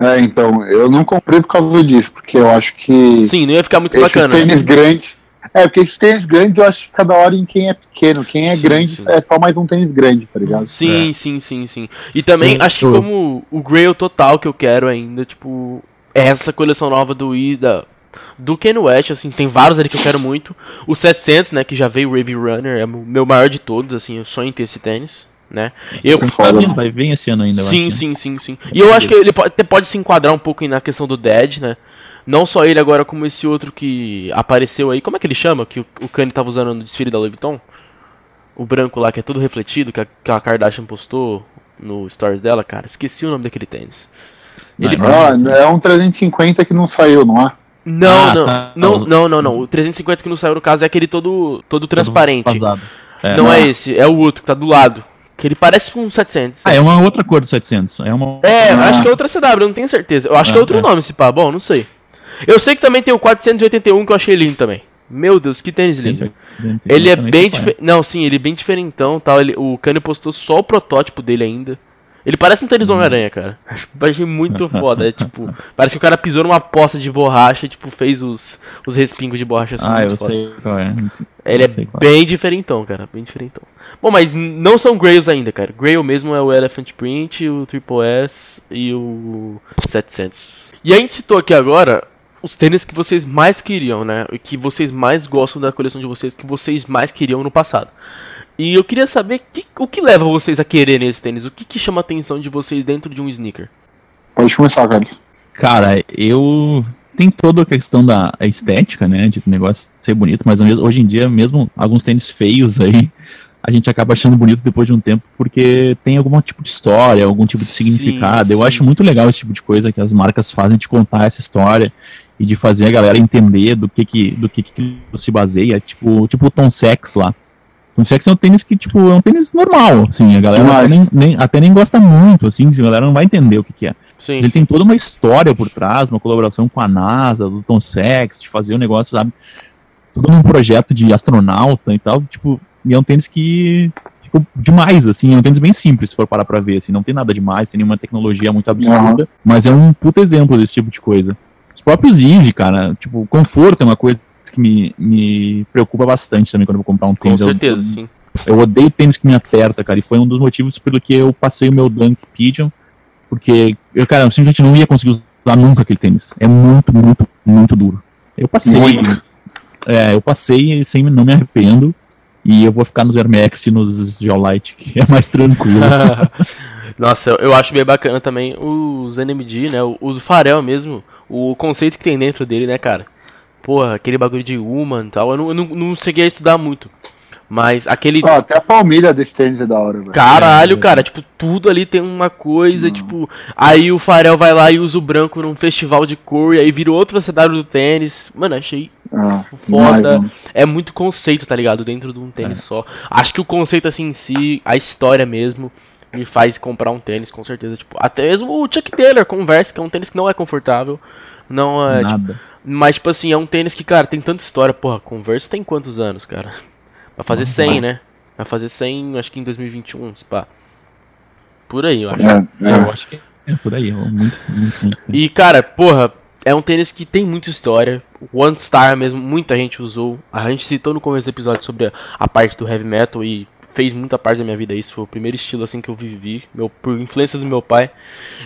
É, então, eu não comprei por causa disso, porque eu acho que Sim, não ia ficar muito esses bacana. né? tênis grandes. É, porque esses tênis grandes eu acho que cada hora em quem é pequeno. Quem é Sim, grande sim. é só mais um tênis grande, tá ligado? Sim, sim, sim, sim. E também Sim, acho que como o Grail total que eu quero ainda, tipo, é essa coleção nova do Ida. Do Ken West, assim, tem vários ali que eu quero muito. O 700, né, que já veio o Rave Runner, é o meu maior de todos, assim, eu sonho em ter esse tênis, né? Eu, Você mano. vai vir esse ano ainda, sim, acho, né? sim, sim, sim. E eu acho que ele pode, até pode se enquadrar um pouco na questão do Dead, né? Não só ele agora, como esse outro que apareceu aí. Como é que ele chama? Que o, o Kanye tava usando no desfile da Louis Vuitton? O branco lá, que é todo refletido, que a, que a Kardashian postou no stories dela, cara. Esqueci o nome daquele tênis. Ele- Não, Ah, assim. é um 350 que não saiu, não é? Não, Ah, não, tá. não, Não. não, não, não. O 350 que não saiu no caso é aquele todo, todo transparente. Vazado. É. Não é esse, é o outro que tá do lado. Que ele parece com um 700. Ah, é uma outra cor do 700. É uma. É, Ah. acho que é outra CW, não tenho certeza. Eu acho que é Ah, outro é. nome esse pá, bom, não sei. Eu sei que também tem o 481 que eu achei lindo também. Meu Deus, que tênis lindo. Ele é bem diferente. Não, sim, ele é bem diferentão tal. Ele, o Kanye postou só o protótipo dele ainda. Ele parece um tênis do Homem-Aranha, cara. Achei muito foda. É tipo, parece que o cara pisou numa poça de borracha e tipo, fez os, os respingos de borracha assim. Ah, eu foda. sei qual é. Ele é Eu qual é. bem diferentão, cara. Bem diferentão. Bom, mas não são Grails ainda, cara. Grail mesmo é o Elephant Print, o Triple S e o 700. E a gente citou aqui agora os tênis que vocês mais queriam, né? E que vocês mais gostam da coleção de vocês, que vocês mais queriam no passado. E eu queria saber que- o que leva vocês a querer esse tênis? O que, que chama a atenção de vocês dentro de um sneaker? Pode começar, cara. Cara, eu. Tem toda a questão da estética, né? De o negócio ser bonito, mas hoje em dia, mesmo alguns tênis feios aí, a gente acaba achando bonito depois de um tempo, porque tem algum tipo de história, algum tipo de Sim, significado. Eu sim. acho muito legal esse tipo de coisa que as marcas fazem de contar essa história e de fazer a galera entender do que que, do que, que se baseia, tipo, tipo o Tom Sex lá. Sex é um tênis que, tipo, é um tênis normal, assim, a galera até nem, nem, até nem gosta muito, assim, a galera não vai entender o que que é. Sim. Ele tem toda uma história por trás, uma colaboração com a NASA, do Tom Sex, de fazer o um negócio, sabe? Todo um projeto de astronauta e tal, tipo, e é um tênis que ficou demais, assim, é um tênis bem simples, se for parar pra ver, assim, não tem nada demais, tem nenhuma tecnologia muito absurda, mas é um puta exemplo desse tipo de coisa. Os próprios Easy, cara, tipo, conforto é uma coisa que me, me preocupa bastante também quando eu vou comprar um Com tênis. Eu- certeza, eu, sim. eu odeio tênis que me aperta, cara, e foi um dos motivos pelo que eu passei o meu Dunk Pigeon, porque eu, cara, eu simplesmente não ia conseguir usar nunca aquele tênis. É muito, muito, muito duro. Eu passei, Muito. é, eu passei sem não me arrependo, e eu vou ficar nos Air Max e nos Geolite, que é mais tranquilo. Nossa, eu, eu acho bem bacana também os NMD, né? O, o Farel mesmo, o conceito que tem dentro dele, né, cara? Porra, aquele bagulho de Human e tal, eu não, eu não, não cheguei a estudar muito. Mas aquele. Ó, até a palmilha desse tênis é da hora, velho. Caralho, cara, tipo, tudo ali tem uma coisa, tipo, aí o Farel vai lá e usa o branco num festival de cor, e aí vira outro CW do tênis. Mano, achei Ah, foda. demais. É muito conceito, tá ligado? Dentro de um tênis só. Acho que o conceito, assim, em si, a história mesmo, me faz comprar um tênis, com certeza. Tipo, até mesmo o Chuck Taylor Converse, que é um tênis que não é confortável. Não é. tipo, Nada. Mas, tipo assim, é um tênis que, cara, tem tanta história. Porra, Converse tem quantos anos, cara? Vai fazer 100, né? Vai fazer 100, acho que em 2021, se pá. Por aí, eu acho. É, É, é. eu acho que é por aí, é muito, muito, muito. E, cara, porra, é um tênis que tem muita história. One Star mesmo, muita gente usou. A gente citou no começo do episódio sobre a, a parte do heavy metal e fez muita parte da minha vida isso. Foi o primeiro estilo assim que eu vivi, meu, por influência do meu pai.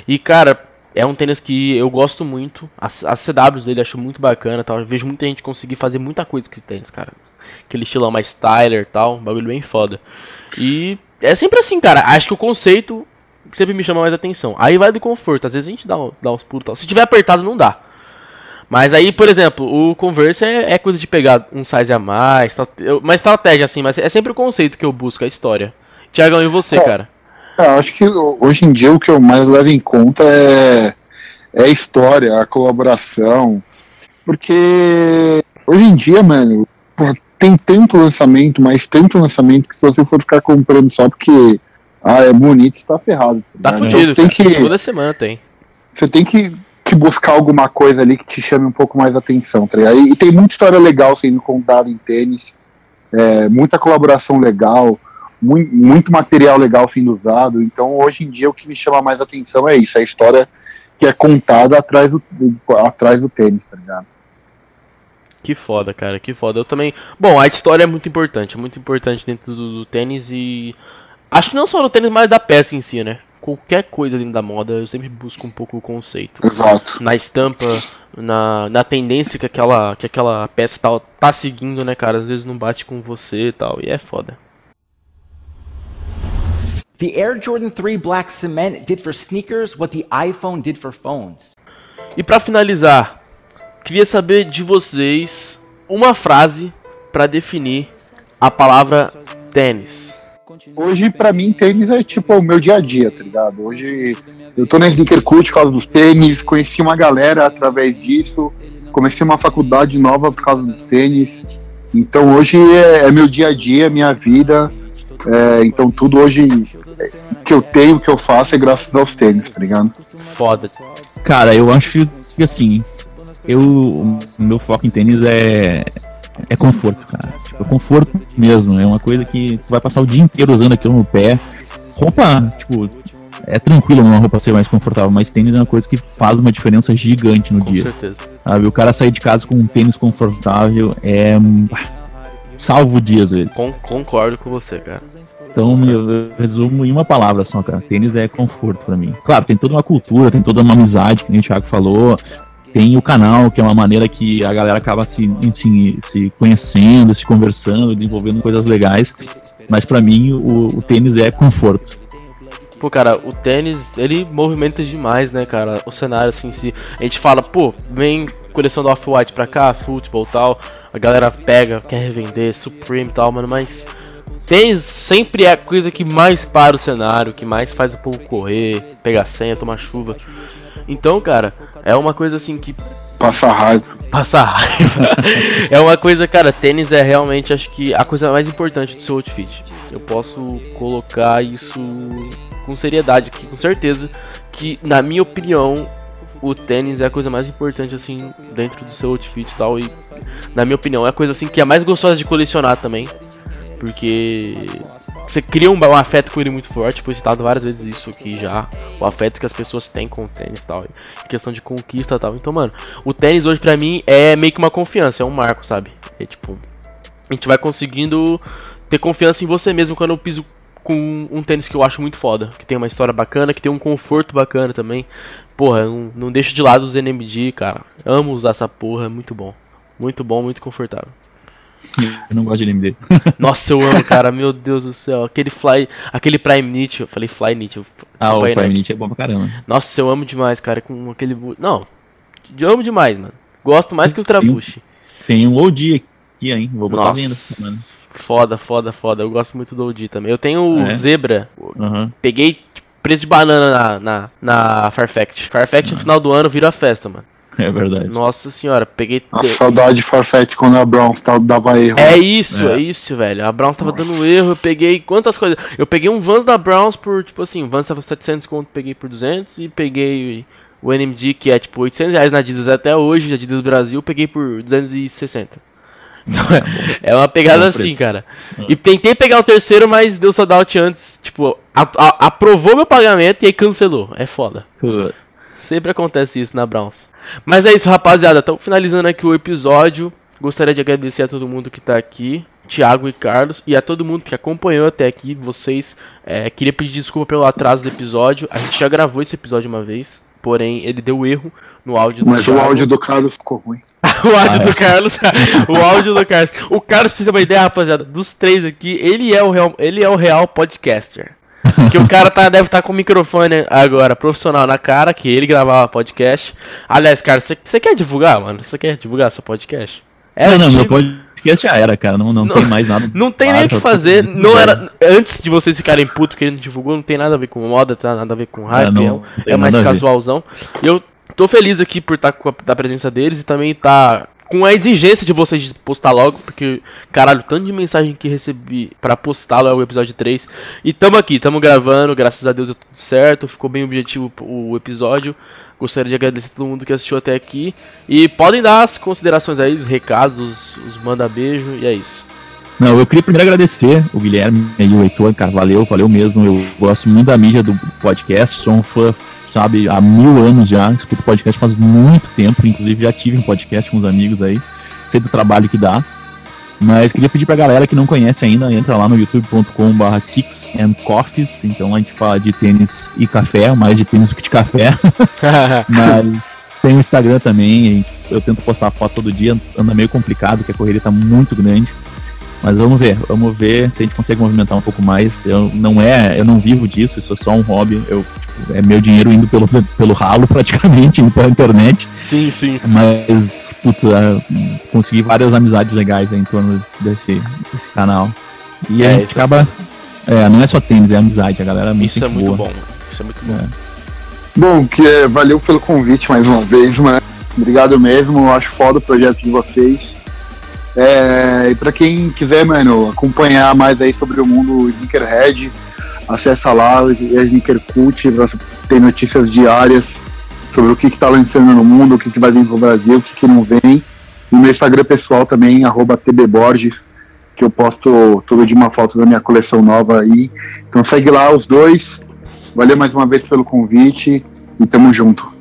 E, cara, é um tênis que eu gosto muito. As, as CWs dele acho muito bacana tal. Eu vejo muita gente conseguir fazer muita coisa com esse tênis, cara. Aquele estilo mais Tyler e tal, um bagulho bem foda. E é sempre assim, cara. Acho que o conceito sempre me chama mais atenção. Aí vai do conforto. Às vezes a gente dá, dá uns pulos e tal. Se tiver apertado, não dá. Mas aí, por exemplo, o Converse é, é coisa de pegar um size a mais, tal, eu- uma estratégia assim, mas é sempre o conceito que eu busco, a história. Tiagão, e você, É. cara? É, eu acho que ho- hoje em dia o que eu mais levo em conta é, é a história, a colaboração. Porque hoje em dia, mano, tem tanto lançamento, mas tanto lançamento que se você for ficar comprando só porque ah, é bonito, você tá ferrado. Tá ligado? fudido, Então, tem que, Toda semana tem. você tem que, que buscar alguma coisa ali que te chame um pouco mais atenção, tá ligado? E, e tem muita história legal sendo contada em tênis, é, muita colaboração legal, mui- muito material legal sendo usado. Então, hoje em dia, o que me chama mais atenção é isso, a história que é contada atrás do, atrás do tênis, tá ligado? Que foda, cara, que foda. Eu também. Bom, a história é muito importante, é muito importante dentro do, do tênis e. Acho que não só do tênis, mas da peça em si, né? Qualquer coisa dentro da moda, eu sempre busco um pouco o conceito. Exato. na estampa, na, na tendência que aquela, que aquela peça tá, tá seguindo, né, cara? Às vezes não bate com você e tal, e é foda. The Air Jordan 3 Black Cement did for sneakers what the iPhone did for phones. E pra finalizar, queria saber de vocês uma frase pra definir a palavra tênis. Hoje, pra mim, tênis é tipo o meu dia a dia, tá ligado? Hoje eu tô na Sneaker Cult por causa dos tênis, conheci uma galera através disso, comecei uma faculdade nova por causa dos tênis. Então hoje é, é meu dia a dia, minha vida. É, então tudo hoje que eu tenho, que eu faço é graças aos tênis, tá ligado? Foda. Cara, eu acho que assim, eu, o meu foco em tênis é, é conforto, cara. Tipo, é conforto mesmo. É uma coisa que tu vai passar o dia inteiro usando aquilo no pé. Roupa, tipo, é tranquilo uma roupa ser mais confortável, mas tênis é uma coisa que faz uma diferença gigante no Com dia. certeza. Sabe? O cara sair de casa com um tênis confortável é. Salvo o dia às vezes. Con- concordo com você, cara. Então, eu resumo em uma palavra só, cara. Tênis é conforto pra mim. Claro, tem toda uma cultura, tem toda uma amizade, que nem o Thiago falou. Tem o canal, que é uma maneira que a galera acaba se, se, se conhecendo, se conversando, desenvolvendo coisas legais. Mas pra mim, o, o tênis é conforto. Pô, cara, o tênis, ele movimenta demais, né, cara? O cenário, assim, se a gente fala, pô, vem coleção do Off-White pra cá, futebol e tal, a galera pega, quer revender, Supreme e tal, mano, mas tênis sempre é a coisa que mais para o cenário, que mais faz o povo correr, pegar senha, tomar chuva. Então, cara, é uma coisa assim que Passa raiva. passa raiva. é uma coisa, cara, tênis é realmente, acho que a coisa mais importante do seu outfit. Eu posso colocar isso com seriedade aqui, com certeza, que na minha opinião, o tênis é a coisa mais importante assim dentro do seu outfit e tal e na minha opinião é a coisa assim que é mais gostosa de colecionar também, porque você cria um, um afeto com ele muito forte, foi citado várias vezes isso aqui já, o afeto que as pessoas têm com o tênis e tal, em questão de conquista e tal. Então, mano, o tênis hoje pra mim é meio que uma confiança, é um marco, sabe? É tipo, a gente vai conseguindo ter confiança em você mesmo quando eu piso com um tênis que eu acho muito foda, que tem uma história bacana, que tem um conforto bacana também. Porra, não, não deixo de lado os NMD, cara. Amo usar essa porra, é muito bom. Muito bom, muito confortável. Eu não gosto de NMD. Nossa, eu amo, cara, meu Deus do céu. Aquele Fly, aquele Prime Knit, eu falei Fly Knit. Eu, Ah, o Prime Knit. Knit é bom pra caramba. Nossa, eu amo demais, cara, com aquele. Não, eu amo demais, mano. Gosto mais que o Trabuche. Tem um OG aqui, hein? Vou botar Nossa, venda essa semana. foda, foda, foda. Eu gosto muito do OG também. Eu tenho o é? Zebra. Aham. Peguei preço de banana na, na, na Farfetch. Farfetch no final do ano vira festa, mano. É verdade. Nossa senhora, peguei. A saudade de Farfetch quando a Brown tá- dava erro. É isso, é. É. isso, velho. A Browns tava dando erro, eu peguei quantas coisas. Eu peguei um Vans da Browns por, tipo assim, o Vans tava 700 conto, peguei por 200 e peguei o NMD que é tipo 800 reais na Adidas até hoje, Adidas Brasil, peguei por 260. Então é, é uma pegada Bom assim, cara. E tentei pegar o terceiro, mas deu sold out antes, tipo, a- a- aprovou meu pagamento e aí cancelou. É foda. Sempre acontece isso na Browns. Mas é isso, rapaziada. Estamos finalizando aqui o episódio. Gostaria de agradecer a todo mundo que tá aqui. Thiago e Carlos. E a todo mundo que acompanhou até aqui. Vocês. É, queria pedir desculpa pelo atraso do episódio. A gente já gravou esse episódio uma vez. Porém, ele deu erro no áudio do Mas o áudio do Carlos ficou ruim. o áudio do Carlos. o áudio do Carlos. O Carlos, pra você ter uma ideia, rapaziada, dos três aqui, ele é o real, ele é o real podcaster. Que o cara tá, deve estar com o microfone agora profissional na cara, que ele gravava podcast. Aliás, cara, você quer divulgar, mano? Você quer divulgar seu podcast? É não, não, meu podcast já era, cara. Não, não, Não- tem mais nada. não tem nem o que fazer. tá Não era antes de vocês ficarem putos que ele não divulgou, não tem nada a ver com moda, tá nada a ver com hype, É, não é, é mais casualzão. E eu tô feliz aqui por estar com a da presença deles e também tá com a exigência de vocês postar logo, porque caralho, tanto de mensagem que recebi pra postá-lo é o episódio 3. E tamo aqui, tamo gravando, graças a Deus deu tudo certo, ficou bem objetivo o episódio. Gostaria de agradecer a todo mundo que assistiu até aqui. E podem dar as considerações aí, os recados, os manda beijo, e é isso. Não, eu queria primeiro agradecer o Guilherme e o Heitor, cara, valeu, valeu mesmo. Eu gosto muito da mídia do podcast, sou um fã, sabe, há mil anos já, escuto podcast faz muito tempo, inclusive já tive um podcast com uns amigos aí, sei do trabalho que dá. Mas queria pedir pra galera que não conhece ainda, entra lá no youtube.com.br kicks and coffees, então a gente fala de tênis e café, mais de tênis do que de café. Mas tem o Instagram também, eu tento postar foto todo dia, anda meio complicado, porque a correria tá muito grande. Mas vamos ver, vamos ver se a gente consegue movimentar um pouco mais. Eu não é, eu não vivo disso, isso é só um hobby. Eu tipo, é meu dinheiro indo pelo, pelo ralo praticamente, indo pela internet. sim, sim. Mas, putz, é, consegui várias amizades legais aí em torno desse, desse canal. E É, a isso gente acaba. É, não é só tênis, é amizade, a galera é muito Isso é muito boa. bom. Isso é muito bom. É. Bom, que, é, valeu pelo convite mais uma vez, mano. Obrigado mesmo, eu acho foda o projeto de vocês. É, e pra quem quiser, mano, acompanhar mais aí sobre o mundo Sneakerhead, acessa lá o Sneaker Cult, ter notícias diárias sobre o que, que tá lançando no mundo, o que, que vai vir pro Brasil, o que, que não vem. E meu Instagram pessoal também, arroba tbborges, que eu posto todo dia uma foto da minha coleção nova aí. Então segue lá os dois. Valeu mais uma vez pelo convite e tamo junto.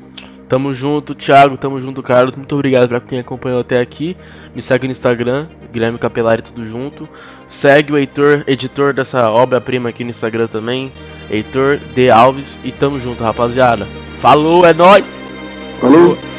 Tamo junto, Thiago, tamo junto, Carlos. Muito obrigado pra quem acompanhou até aqui. Me segue no Instagram, Guilherme Capelari, tudo junto. Segue o Heitor, editor dessa obra-prima aqui no Instagram também. Heitor D. Alves. E tamo junto, rapaziada. Falou, é nóis! Falou!